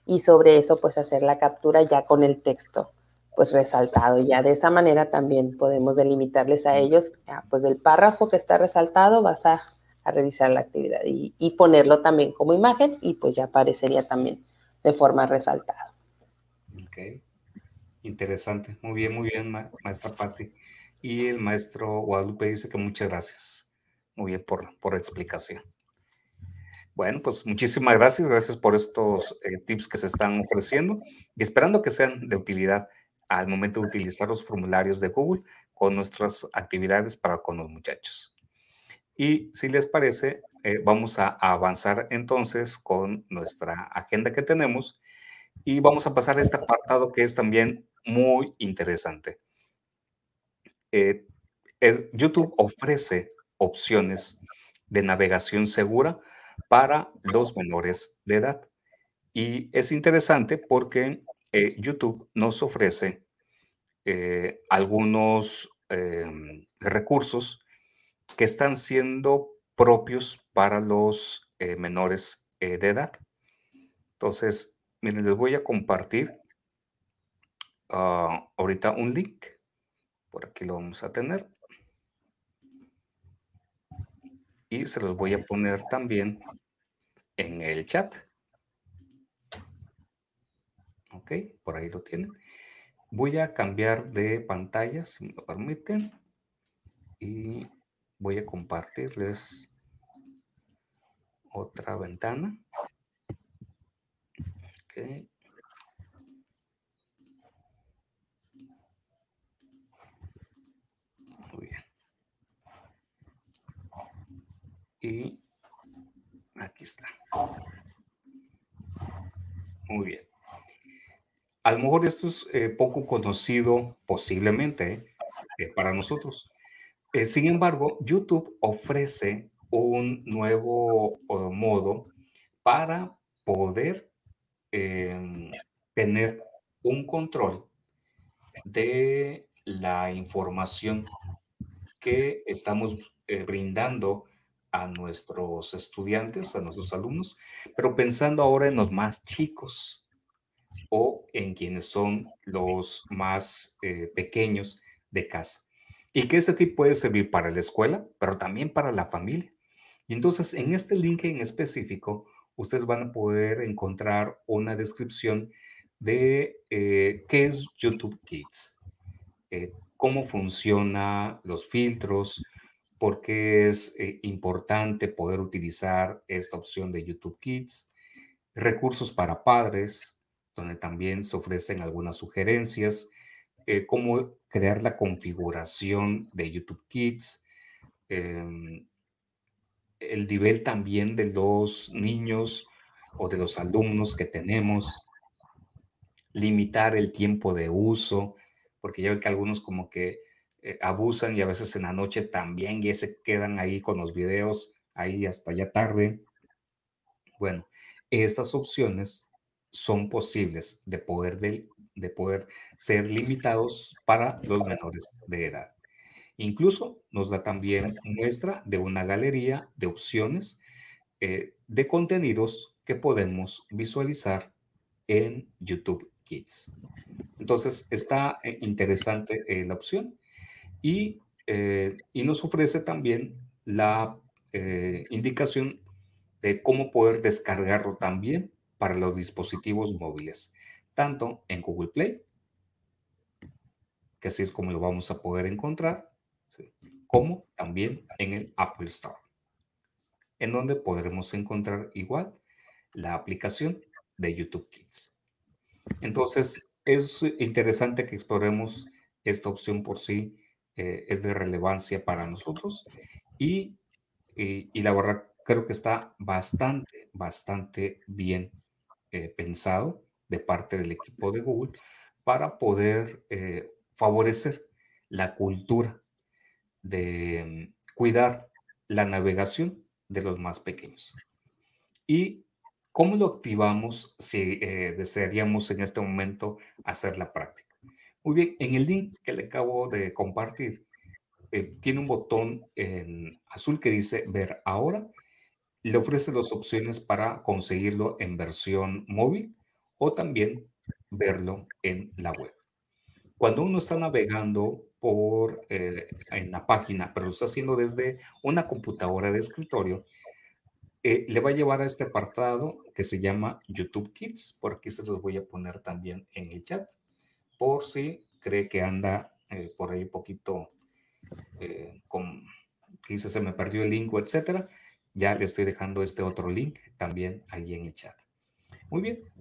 y sobre eso pues hacer la captura ya con el texto pues resaltado. Ya de esa manera también podemos delimitarles a ellos, ah, pues el párrafo que está resaltado vas a, realizar la actividad y, ponerlo también como imagen y pues ya aparecería también de forma resaltada. Interesante. Muy bien, muy bien, maestra Patti. Y el maestro Guadalupe dice que muchas gracias. Muy bien por, por explicación. Bueno, pues muchísimas gracias. Gracias por estos eh, tips que se están ofreciendo y esperando que sean de utilidad al momento de utilizar los formularios de Google con nuestras actividades para con los muchachos. Y si les parece, eh, vamos a, avanzar entonces con nuestra agenda que tenemos y vamos a pasar a este apartado que es también muy interesante. Eh, YouTube ofrece opciones de navegación segura para los menores de edad. Y es interesante porque eh, YouTube nos ofrece eh, algunos em, recursos que están siendo propios para los menores de edad. Entonces, miren, les voy a compartir ah, ahorita un link. Por aquí lo vamos a tener. Y se los voy a poner también en el chat. Ok, por ahí lo tienen. Voy a cambiar de pantalla, si me lo permiten. Y voy a compartirles otra ventana. Ok. Muy bien. Y aquí está. Muy bien. A lo mejor esto es eh, poco conocido posiblemente eh, para nosotros. Eh, sin embargo, YouTube ofrece un nuevo modo para poder em, tener un control de la información que estamos brindando a nuestros estudiantes, a nuestros alumnos, pero pensando ahora en los más chicos o en quienes son los más eh, pequeños de casa. Y que ese tip puede servir para la escuela, pero también para la familia. Y entonces en este link en específico, ustedes van a poder encontrar una descripción de eh, qué es YouTube Kids, eh, cómo funciona los filtros, por qué es importante poder utilizar esta opción de YouTube Kids, recursos para padres, donde también se ofrecen algunas sugerencias, eh, cómo crear la configuración de YouTube Kids, em, el nivel también de los niños o de los alumnos que tenemos, limitar el tiempo de uso, porque ya veo que algunos como que eh, abusan y a veces en la noche también y se quedan ahí con los videos ahí hasta ya tarde. Bueno, estas opciones son posibles de poder, de, poder ser limitados para los menores de edad. Incluso nos da también muestra de una galería de opciones eh, de contenidos que podemos visualizar en YouTube Kids. Entonces está eh, interesante la opción y, y, nos ofrece también la indicación de cómo poder descargarlo también para los dispositivos móviles, tanto en Google Play, que así es como lo vamos a poder encontrar, como también en el Apple Store, en donde podremos encontrar igual la aplicación de YouTube Kids. Entonces, es interesante que exploremos esta opción por sí, eh, es de relevancia para nosotros y, y, y la verdad creo que está bastante, bastante bien eh, pensado de parte del equipo de Google para poder eh, favorecer la cultura de mm, cuidar la navegación de los más pequeños. ¿Y cómo lo activamos si desearíamos en este momento hacer la práctica? Muy bien, en el link que le acabo de compartir, tiene un botón en azul que dice ver ahora le ofrece las opciones para conseguirlo en versión móvil o también verlo en la web. Cuando uno está navegando por eh, en la página, pero lo está haciendo desde una computadora de escritorio, eh, le va a llevar a este apartado que se llama YouTube Kids. Por aquí se los voy a poner también en el chat, por si cree que anda eh, por ahí un poquito con, quizás se me perdió el link, etcétera ya le estoy dejando este otro link también ahí en el chat. Muy bien.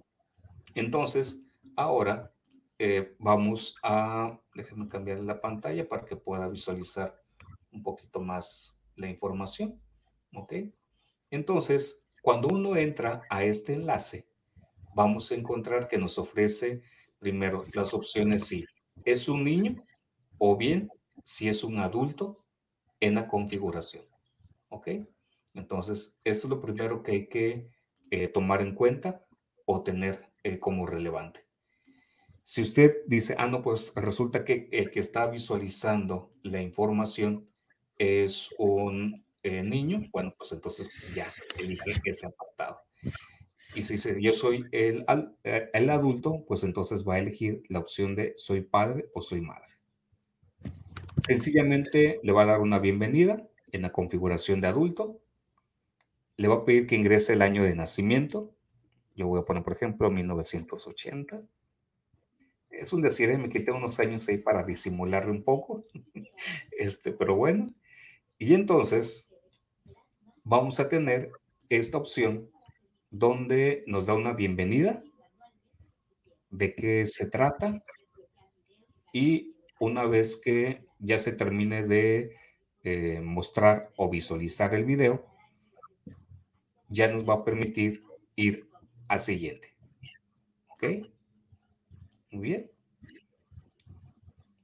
Entonces, ahora eh, vamos a, déjenme cambiar la pantalla para que pueda visualizar un poquito más la información. ¿Ok? Entonces, cuando uno entra a este enlace, vamos a encontrar que nos ofrece primero las opciones si es un niño o bien si es un adulto en la configuración. ¿Ok? Entonces, esto es lo primero que hay que eh, tomar en cuenta o tener eh, como relevante. Si usted dice, ah, no, pues resulta que el que está visualizando la información es un eh, niño, bueno, pues entonces ya elige ese apartado. Y si yo soy el, eh, el adulto, pues entonces va a elegir la opción de soy padre o soy madre. Sencillamente le va a dar una bienvenida en la configuración de adulto. Le va a pedir que ingrese el año de nacimiento. Yo voy a poner, por ejemplo, 1980. Es un decir, me quité unos años ahí para disimularle un poco. <laughs> Este, pero bueno. Y entonces vamos a tener esta opción donde nos da una bienvenida, de qué se trata y una vez que ya se termine de eh, mostrar o visualizar el video, ya nos va a permitir ir al siguiente. ¿Ok? Muy bien.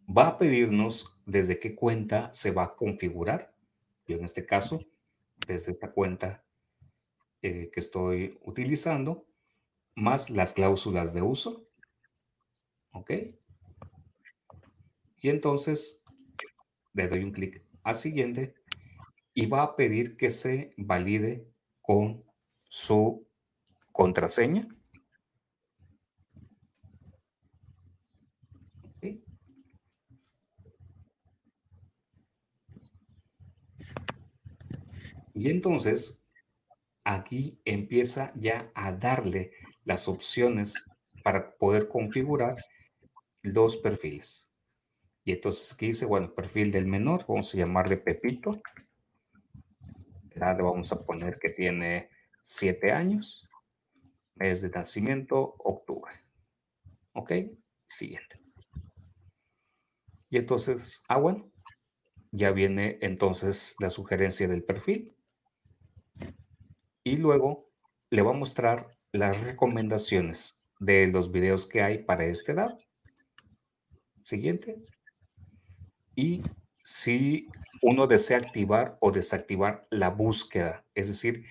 Va a pedirnos desde qué cuenta se va a configurar. Yo en este caso, desde esta cuenta eh, que estoy utilizando, más las cláusulas de uso. ¿Ok? Y entonces le doy un clic a siguiente y va a pedir que se valide con su contraseña. Y entonces aquí empieza ya a darle las opciones para poder configurar los perfiles. Y entonces aquí dice, bueno, perfil del menor, vamos a llamarle Pepito. Le vamos a poner que tiene siete años. Mes de nacimiento, octubre. ¿Ok? Siguiente. Y entonces, ah, bueno, ya viene entonces la sugerencia del perfil. Y luego le va a mostrar las recomendaciones de los videos que hay para esta edad. Siguiente y si uno desea activar o desactivar la búsqueda, es decir,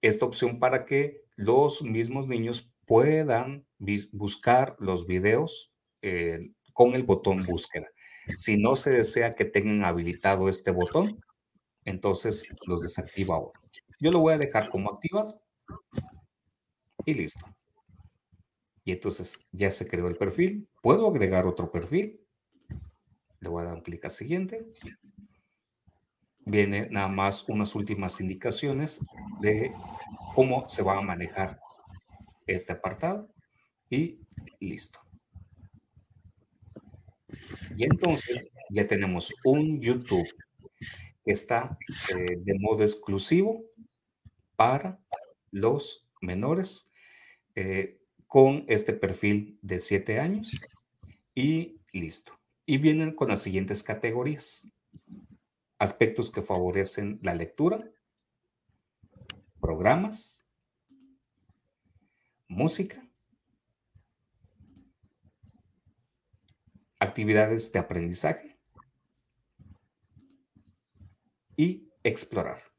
esta opción para que los mismos niños puedan buscar los videos eh, con el botón búsqueda. Si no se desea que tengan habilitado este botón, entonces los desactiva ahora. Yo lo voy a dejar como activado y listo. Y entonces ya se creó el perfil. Puedo agregar otro perfil le voy a dar un clic a siguiente. Viene nada más unas últimas indicaciones de cómo se va a manejar este apartado y listo. Y entonces ya tenemos un YouTube que está eh, de modo exclusivo para los menores eh, con este perfil de 7 años y listo. Y vienen con las siguientes categorías. Aspectos que favorecen la lectura, programas, música, actividades de aprendizaje y explorar.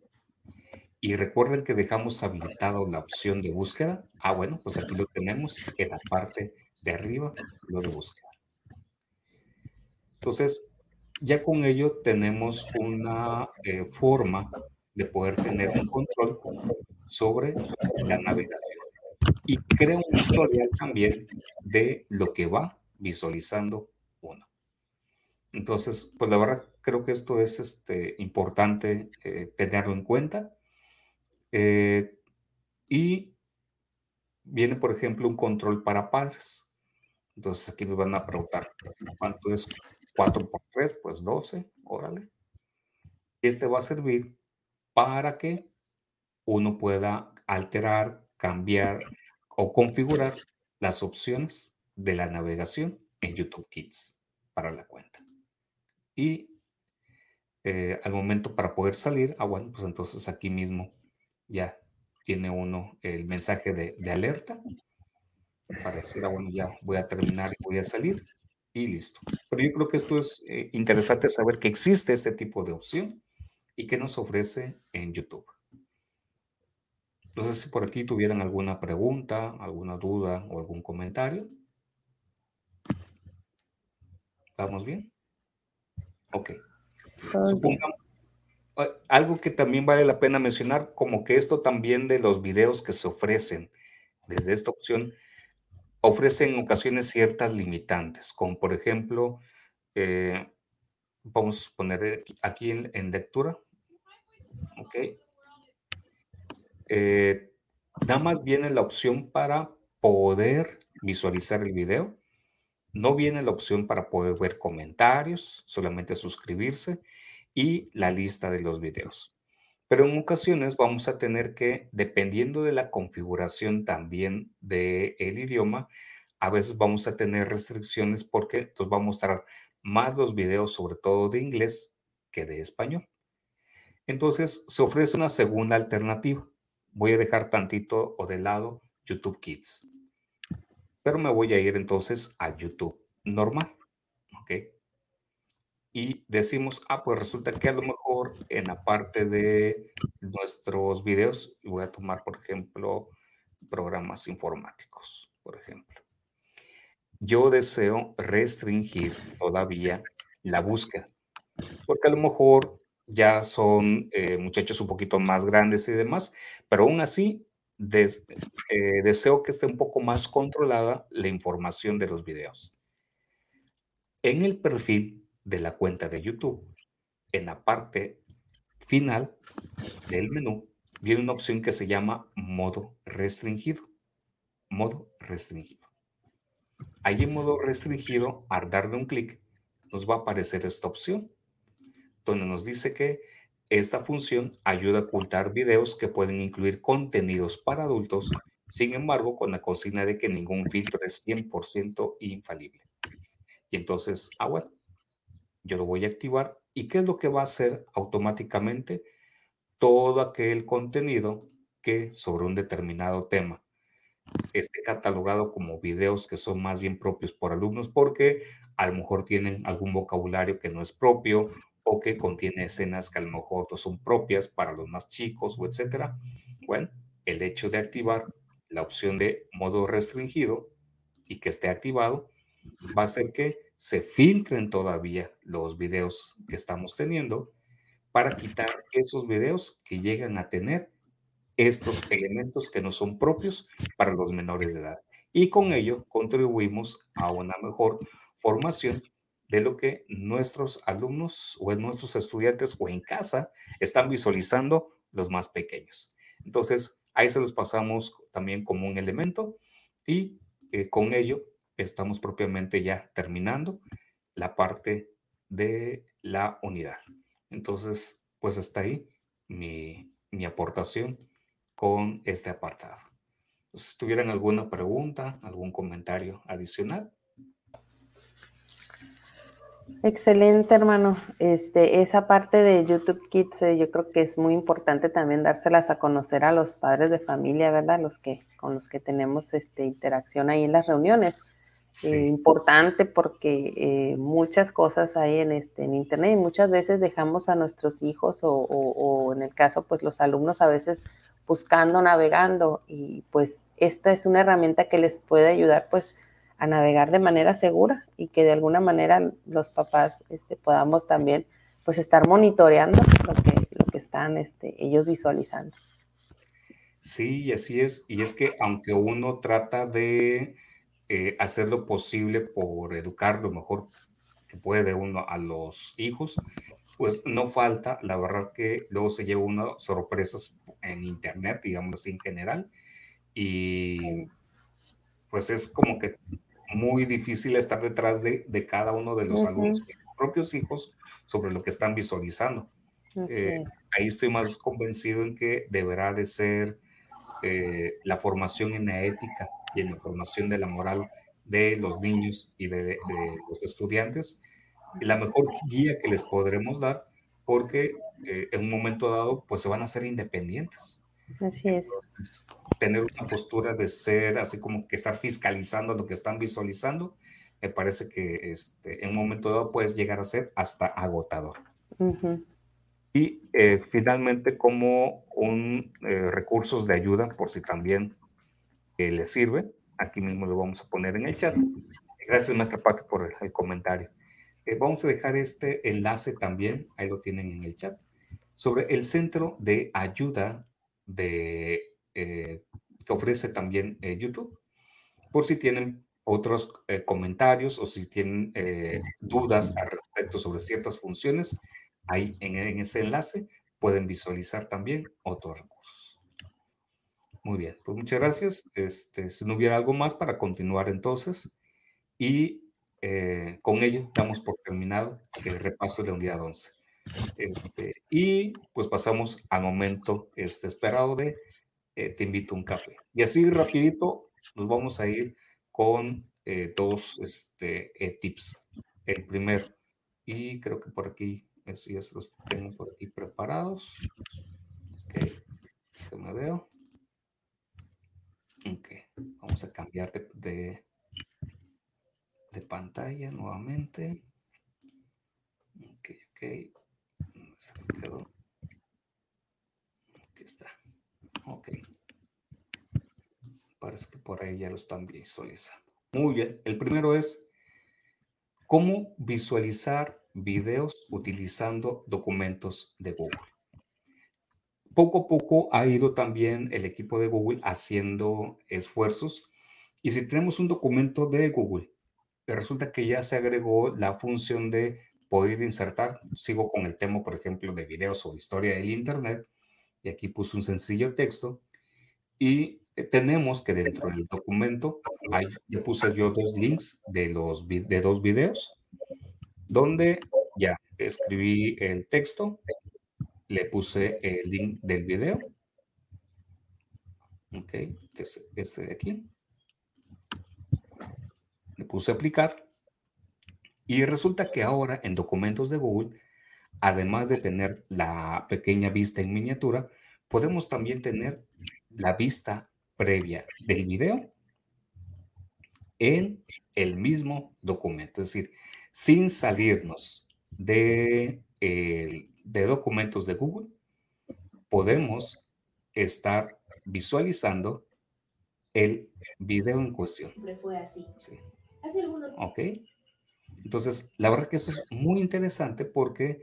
Y recuerden que dejamos habilitado la opción de búsqueda. Ah, bueno, pues aquí lo tenemos en la parte de arriba, lo de búsqueda. Entonces, ya con ello tenemos una eh, forma de poder tener un control sobre la navegación. Y crea un historial también de lo que va visualizando uno. Entonces, pues la verdad creo que esto es este, importante eh, tenerlo en cuenta. Eh, y viene, por ejemplo, un control para padres. Entonces aquí nos van a preguntar cuánto es 4 por 3, pues 12, órale. Este va a servir para que uno pueda alterar, cambiar o configurar las opciones de la navegación en YouTube Kids para la cuenta. Y eh, al momento para poder salir, ah, bueno, pues entonces aquí mismo ya tiene uno el mensaje de, de alerta para decir, ah, bueno, ya voy a terminar y voy a salir y listo. Pero yo creo que esto es eh, interesante saber que existe este tipo de opción y que nos ofrece en YouTube. No sé si por aquí tuvieran alguna pregunta, alguna duda o algún comentario. ¿Vamos bien? Ok. Supongamos, algo que también vale la pena mencionar, como que esto también de los videos que se ofrecen desde esta opción, ofrecen en ocasiones ciertas limitantes, como por ejemplo, eh, vamos a poner aquí en, lectura, ok. Eh, nada más viene la opción para poder visualizar el video, no viene la opción para poder ver comentarios, solamente suscribirse y la lista de los videos. Pero en ocasiones vamos a tener que, dependiendo de la configuración también del idioma, a veces vamos a tener restricciones porque nos va a mostrar más los videos, sobre todo de inglés, que de español. Entonces, se ofrece una segunda alternativa. Voy a dejar tantito o de lado YouTube Kids. Pero me voy a ir entonces a YouTube normal. ¿Ok? Y decimos, ah, pues resulta que a lo mejor en la parte de nuestros videos, voy a tomar, por ejemplo, programas informáticos, por ejemplo. Yo deseo restringir todavía la búsqueda, porque a lo mejor ya son eh, muchachos un poquito más grandes y demás, pero aún así eh, deseo que esté un poco más controlada la información de los videos. En el perfil de la cuenta de YouTube, en la parte final del menú, viene una opción que se llama modo restringido. Modo restringido. Ahí en modo restringido, al darle un clic, nos va a aparecer esta opción, donde nos dice que esta función ayuda a ocultar videos que pueden incluir contenidos para adultos, sin embargo, con la consigna de que ningún filtro es 100% infalible. Y entonces, ah, bueno, yo lo voy a activar. ¿Y qué es lo que va a hacer automáticamente? Todo aquel contenido que sobre un determinado tema esté catalogado como videos que son más bien propios por alumnos porque a lo mejor tienen algún vocabulario que no es propio o que contiene escenas que a lo mejor no son propias para los más chicos o etcétera. Bueno, el hecho de activar la opción de modo restringido y que esté activado va a hacer que se filtren todavía los videos que estamos teniendo para quitar esos videos que llegan a tener estos elementos que no son propios para los menores de edad. Y con ello contribuimos a una mejor formación de lo que nuestros alumnos o nuestros estudiantes o en casa están visualizando los más pequeños. Entonces, ahí se los pasamos también como un elemento y eh, con ello estamos propiamente ya terminando la parte de la unidad. Entonces, pues está ahí mi, aportación con este apartado. si tuvieran alguna pregunta, algún comentario adicional. Excelente, hermano. Este, esa parte de YouTube Kids, eh, yo creo que es muy importante también dárselas a conocer a los padres de familia, ¿verdad? Los que con los que tenemos este, interacción ahí en las reuniones eh, importante porque eh, muchas cosas hay en, este, en Internet y muchas veces dejamos a nuestros hijos o, o, en el caso, pues los alumnos a veces buscando, navegando y pues esta es una herramienta que les puede ayudar pues a navegar de manera segura y que de alguna manera los papás este, podamos también pues estar monitoreando lo que, lo que están este, ellos visualizando. Sí, así es. Y es que aunque uno trata de eh, hacer lo posible por educar lo mejor que puede uno a los hijos, pues no falta, la verdad que luego se lleva uno sorpresas en internet, digamos así en general, y pues es como que muy difícil estar detrás de, de cada uno de los alumnos, propios hijos, sobre lo que están visualizando. Eh, ahí estoy más convencido en que deberá de ser eh, la formación en la ética y en la formación de la moral de los niños y de, los estudiantes, la mejor guía que les podremos dar, porque eh, en un momento dado, pues se van a hacer independientes. Así es. tener una postura de ser así como que estar fiscalizando lo que están visualizando, me parece que este, en un momento dado puedes llegar a ser hasta agotador. Y eh, finalmente, como un eh, recursos de ayuda, por si también que les sirve. Aquí mismo lo vamos a poner en el chat. Gracias, maestra Paqui, por el, comentario. Eh, vamos a dejar este enlace también, ahí lo tienen en el chat, sobre el centro de ayuda de, eh, que ofrece también eh, YouTube. Por si tienen otros eh, comentarios o si tienen dudas al respecto sobre ciertas funciones, ahí en, en, ese enlace pueden visualizar también recursos. Muy bien, pues muchas gracias. Este, si no hubiera algo más para continuar entonces, y con ello damos por terminado el repaso de la unidad 11. Este, y pues pasamos al momento este, esperado de eh, te invito a un café. Y así rapidito nos vamos a ir con eh, dos este, eh, tips. El primero, y creo que por aquí, si ya los tengo por aquí preparados. Ok, me veo. Ok, vamos a cambiar de, de, pantalla nuevamente. Ok, ok. Se me quedó. Aquí está. Ok. Parece que por ahí ya lo están visualizando. Muy bien. El primero es cómo visualizar videos utilizando documentos de Google. Poco a poco ha ido también el equipo de Google haciendo esfuerzos. Y si tenemos un documento de Google, resulta que ya se agregó la función de poder insertar. Sigo con el tema, por ejemplo, de videos o historia del Internet. Y aquí puse un sencillo texto. Y eh, tenemos que dentro del documento, hay, ya puse yo dos links de, los, de dos videos, donde ya escribí el texto, le puse el link del video. Ok, que es este de aquí. Le puse aplicar y resulta que ahora en documentos de Google, además de tener la pequeña vista en miniatura, podemos también tener la vista previa del video en el mismo documento. Es decir, sin salirnos de, de documentos de Google, podemos estar visualizando el video en cuestión. Siempre fue así. Sí. Ok. Entonces, la verdad que esto es muy interesante porque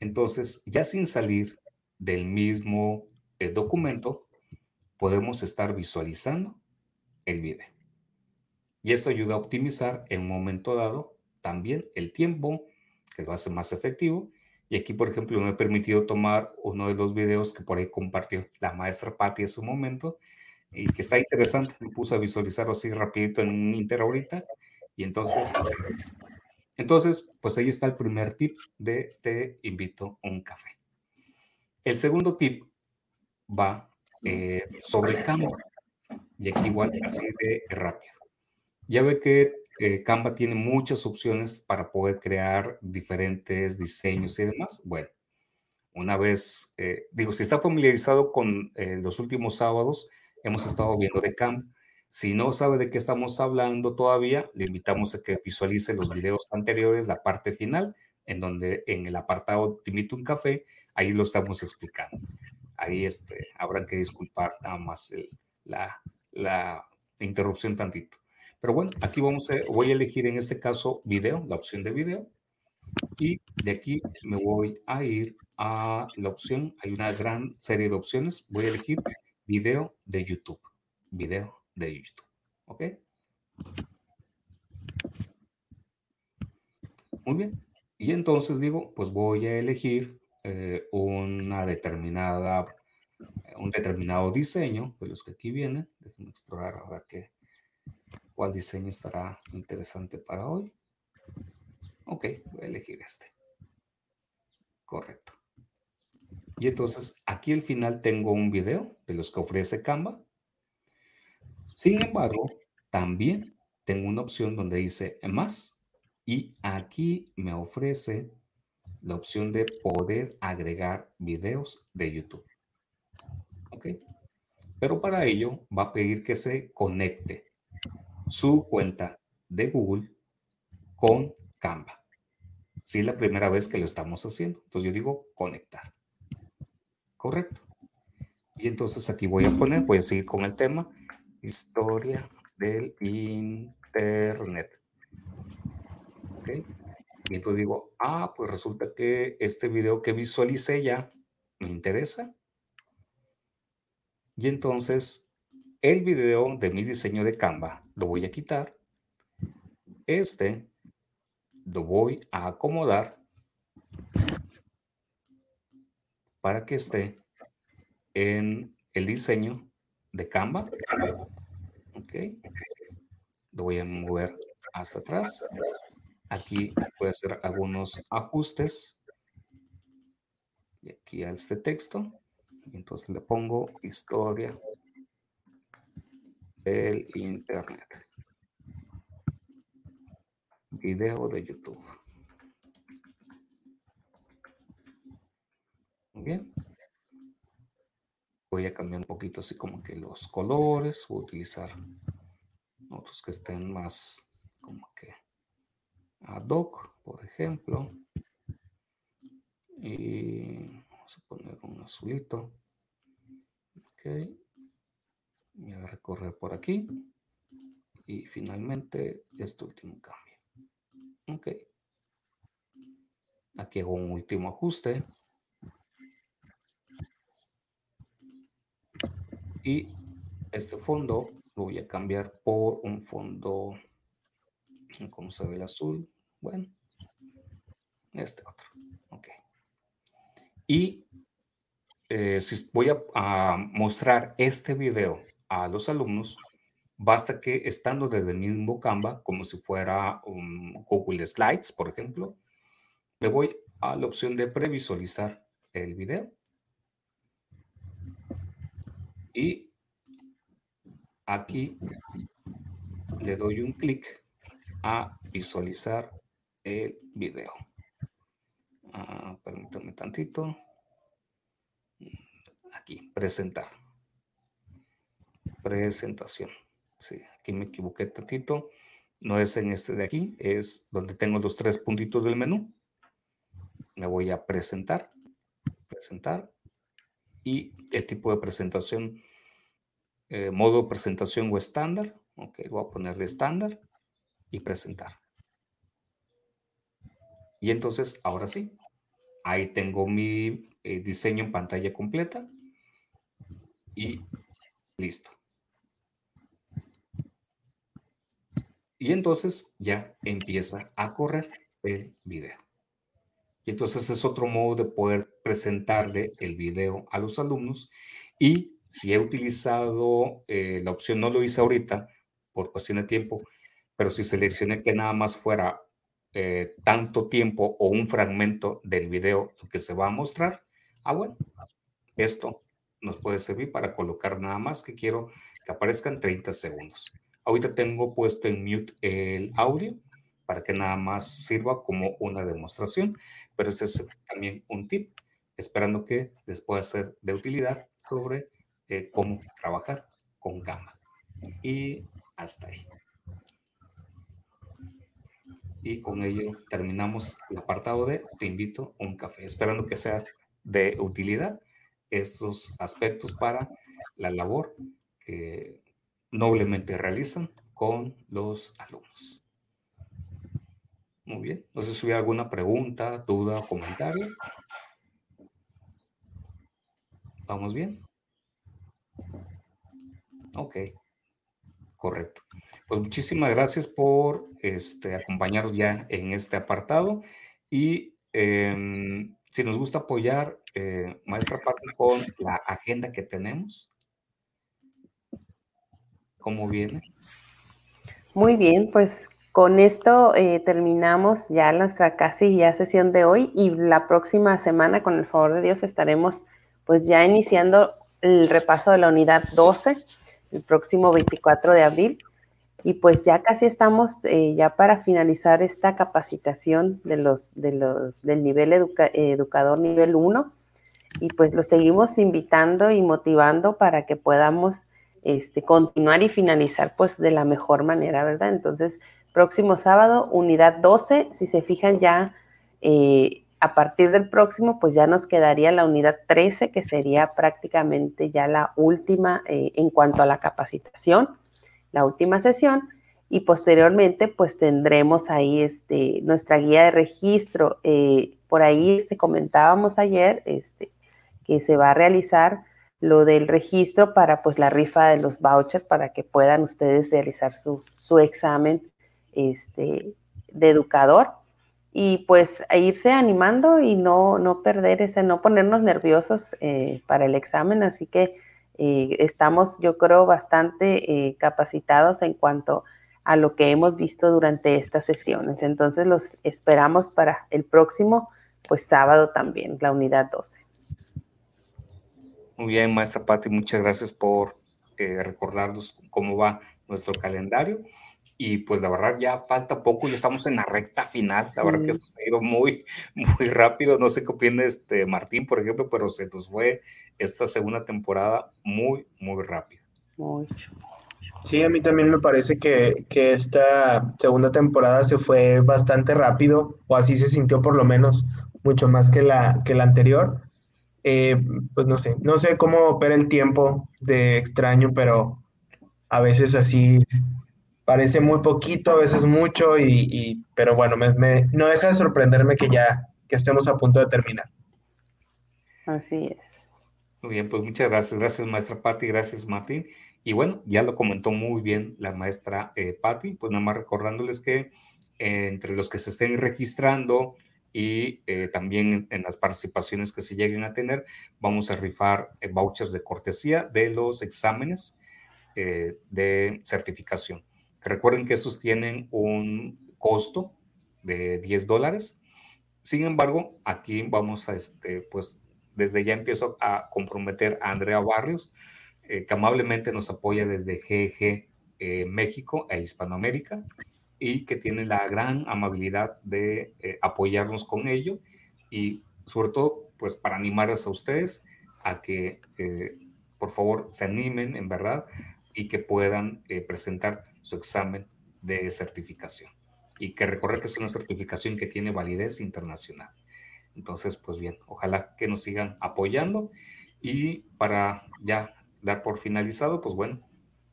entonces ya sin salir del mismo eh, documento, podemos estar visualizando el video. Y esto ayuda a optimizar en un momento dado también el tiempo, que lo hace más efectivo. Y aquí, por ejemplo, me he permitido tomar uno de los videos que por ahí compartió la maestra Patti en su momento y que está interesante. Me puse a visualizarlo así rapidito en un Inter ahorita. Y entonces entonces, pues ahí está el primer tip de te invito a un café. El segundo tip va eh, sobre Canva. Y aquí igual así de rápido. Ya ve que eh, Canva tiene muchas opciones para poder crear diferentes diseños y demás. Bueno, una vez, eh, digo, si está familiarizado con los últimos sábados, hemos estado viendo de Canva. Si no sabe de qué estamos hablando todavía, le invitamos a que visualice los videos anteriores, la parte final, en donde en el apartado Te invito un café, ahí lo estamos explicando. Ahí este, habrá que disculpar nada más la, la interrupción tantito. Pero bueno, aquí vamos a, voy a elegir en este caso video, la opción de video. Y de aquí me voy a ir a la opción, hay una gran serie de opciones. Voy a elegir video de YouTube. Video de YouTube. ¿Ok? Muy bien. Y entonces digo, pues voy a elegir eh, una determinada, un determinado diseño de los que aquí vienen. Déjenme explorar ahora qué, cuál diseño estará interesante para hoy. Ok, voy a elegir este. Correcto. Y entonces aquí al final tengo un video de los que ofrece Canva sin embargo, también tengo una opción donde dice más y aquí me ofrece la opción de poder agregar videos de YouTube. ¿Ok? Pero para ello va a pedir que se conecte su cuenta de Google con Canva. Si es la primera vez que lo estamos haciendo. Entonces yo digo conectar. Correcto. Y entonces aquí voy a poner, voy a seguir con el tema Historia del Internet. ¿Ok? Y entonces digo, ah, pues resulta que este video que visualicé ya me interesa. Y entonces el video de mi diseño de Canva lo voy a quitar. Este lo voy a acomodar para que esté en el diseño de Canva. Ok. Lo voy a mover hasta atrás. Aquí puede hacer algunos ajustes. Y aquí a este texto. entonces le pongo historia del Internet. Video de YouTube. Bien. Voy a cambiar un poquito así como que los colores. Voy a utilizar otros que estén más como que ad hoc, por ejemplo. Y vamos a poner un azulito. Ok. Voy a recorrer por aquí. Y finalmente este último cambio. Ok. Aquí hago un último ajuste. Y este fondo lo voy a cambiar por un fondo, ¿cómo se ve el azul? Bueno, este otro. Ok. Y eh, voy a, mostrar este video a los alumnos, basta que estando desde el mismo Canva, como si fuera un Google Slides, por ejemplo, me voy a la opción de previsualizar el video. Y aquí le doy un clic a visualizar el video. Ah, permítame tantito. Aquí, presentar. Presentación. Sí, aquí me equivoqué tantito. No es en este de aquí, es donde tengo los tres puntitos del menú. Me voy a presentar. Presentar. Y el tipo de presentación, eh, modo presentación o estándar. Ok, voy a ponerle estándar y presentar. Y entonces, ahora sí, ahí tengo mi eh, diseño en pantalla completa y listo. Y entonces ya empieza a correr el video. Y entonces es otro modo de poder presentarle el video a los alumnos. Y si he utilizado eh, la opción, no lo hice ahorita por cuestión de tiempo, pero si seleccioné que nada más fuera eh, tanto tiempo o un fragmento del video que se va a mostrar, ah, bueno, esto nos puede servir para colocar nada más que quiero que aparezcan 30 segundos. Ahorita tengo puesto en mute el audio para que nada más sirva como una demostración, pero este es también un tip, esperando que les pueda ser de utilidad sobre eh, cómo trabajar con Gamma. Y hasta ahí. Y con ello terminamos el apartado de Te invito a un café, esperando que sea de utilidad estos aspectos para la labor que noblemente realizan con los alumnos. Muy bien, no sé si hubiera alguna pregunta, duda o comentario. ¿Vamos bien? Ok, correcto. Pues muchísimas gracias por este, acompañarnos ya en este apartado y em, si nos gusta apoyar, eh, maestra Pati, con la agenda que tenemos. ¿Cómo viene? Muy bien, pues con esto eh, terminamos ya nuestra casi ya sesión de hoy y la próxima semana, con el favor de Dios, estaremos pues ya iniciando el repaso de la unidad 12, el próximo 24 de abril. Y pues ya casi estamos eh, ya para finalizar esta capacitación de los, de los, del nivel educador nivel 1 y pues los seguimos invitando y motivando para que podamos este, continuar y finalizar pues de la mejor manera, ¿verdad? Entonces, próximo sábado, unidad 12, si se fijan ya eh, a partir del próximo, pues ya nos quedaría la unidad 13, que sería prácticamente ya la última eh, en cuanto a la capacitación la última sesión y posteriormente pues tendremos ahí este, nuestra guía de registro. Eh, por ahí este, comentábamos ayer este, que se va a realizar lo del registro para pues la rifa de los vouchers para que puedan ustedes realizar su, su examen este, de educador y pues irse animando y no, no perder ese, no ponernos nerviosos eh, para el examen. Así que eh, estamos, yo creo, bastante eh, capacitados en cuanto a lo que hemos visto durante estas sesiones. Entonces los esperamos para el próximo, pues sábado también, la unidad 12. Muy bien, maestra Patti, muchas gracias por recordarnos cómo va nuestro calendario. Y pues la verdad ya falta poco, ya estamos en la recta final. La verdad que esto se ha ido muy, muy rápido. No sé qué opina este Martín, por ejemplo, pero se nos fue esta segunda temporada muy, muy rápido. Sí, a mí también me parece que, que, esta segunda temporada se fue bastante rápido, o así se sintió por lo menos, mucho más que la, que la anterior. Eh, pues no sé, no sé cómo opera el tiempo de extraño, pero a veces así parece muy poquito, a veces mucho, y, pero bueno, me, no deja de sorprenderme que ya que estemos a punto de terminar. Así es. Muy bien, pues muchas gracias. Gracias, maestra Patti, gracias, Martín. Y bueno, ya lo comentó muy bien la maestra eh, Patti, pues nada más recordándoles que eh, entre los que se estén registrando y eh, también en, las participaciones que se lleguen a tener, vamos a rifar eh, vouchers de cortesía de los exámenes de certificación. Recuerden que estos tienen un costo de 10 dólares. Sin embargo, aquí vamos a, este, pues desde ya empiezo a comprometer a Andrea Barrios, eh, que amablemente nos apoya desde GG eh, México e Hispanoamérica y que tiene la gran amabilidad de eh, apoyarnos con ello y sobre todo, pues para animarles a ustedes a que por favor se animen en verdad y que puedan presentar su examen de certificación. Y que recorrer que es una certificación que tiene validez internacional. Entonces, pues bien, ojalá que nos sigan apoyando. Y para ya dar por finalizado, pues bueno,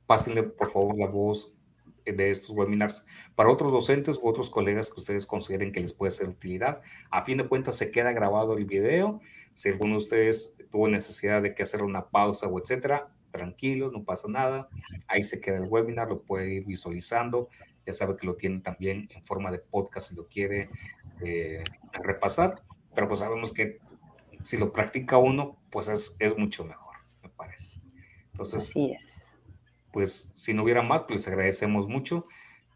pásenle por favor la voz de estos webinars para otros docentes u otros colegas que ustedes consideren que les puede ser utilidad. A fin de cuentas, se queda grabado el video. Si alguno de ustedes tuvo necesidad de que hacer una pausa o etcétera, tranquilos, no pasa nada. Ahí se queda el webinar, lo puede ir visualizando. Ya sabe que lo tiene también en forma de podcast si lo quiere eh, repasar. Pero pues sabemos que si lo practica uno, pues es, es mucho mejor, me parece. Entonces, pues si no hubiera más, pues les agradecemos mucho.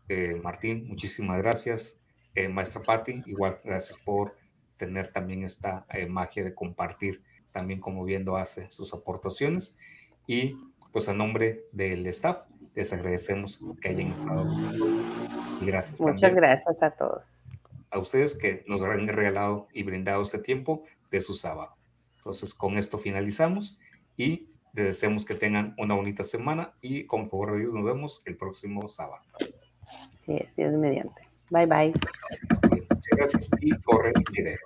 Eh, Martín, muchísimas gracias. Eh, maestra Patti, igual gracias por tener también esta magia de compartir también como viendo hace sus aportaciones. Y pues a nombre del staff, les agradecemos que hayan estado Y gracias Muchas gracias a todos. A ustedes que nos han regalado y brindado este tiempo de su sábado. Entonces, con esto finalizamos y les deseamos que tengan una bonita semana y con favor de Dios nos vemos el próximo sábado. Sí, sí, es mediante. Bye, bye. Muchas gracias y corren dinero.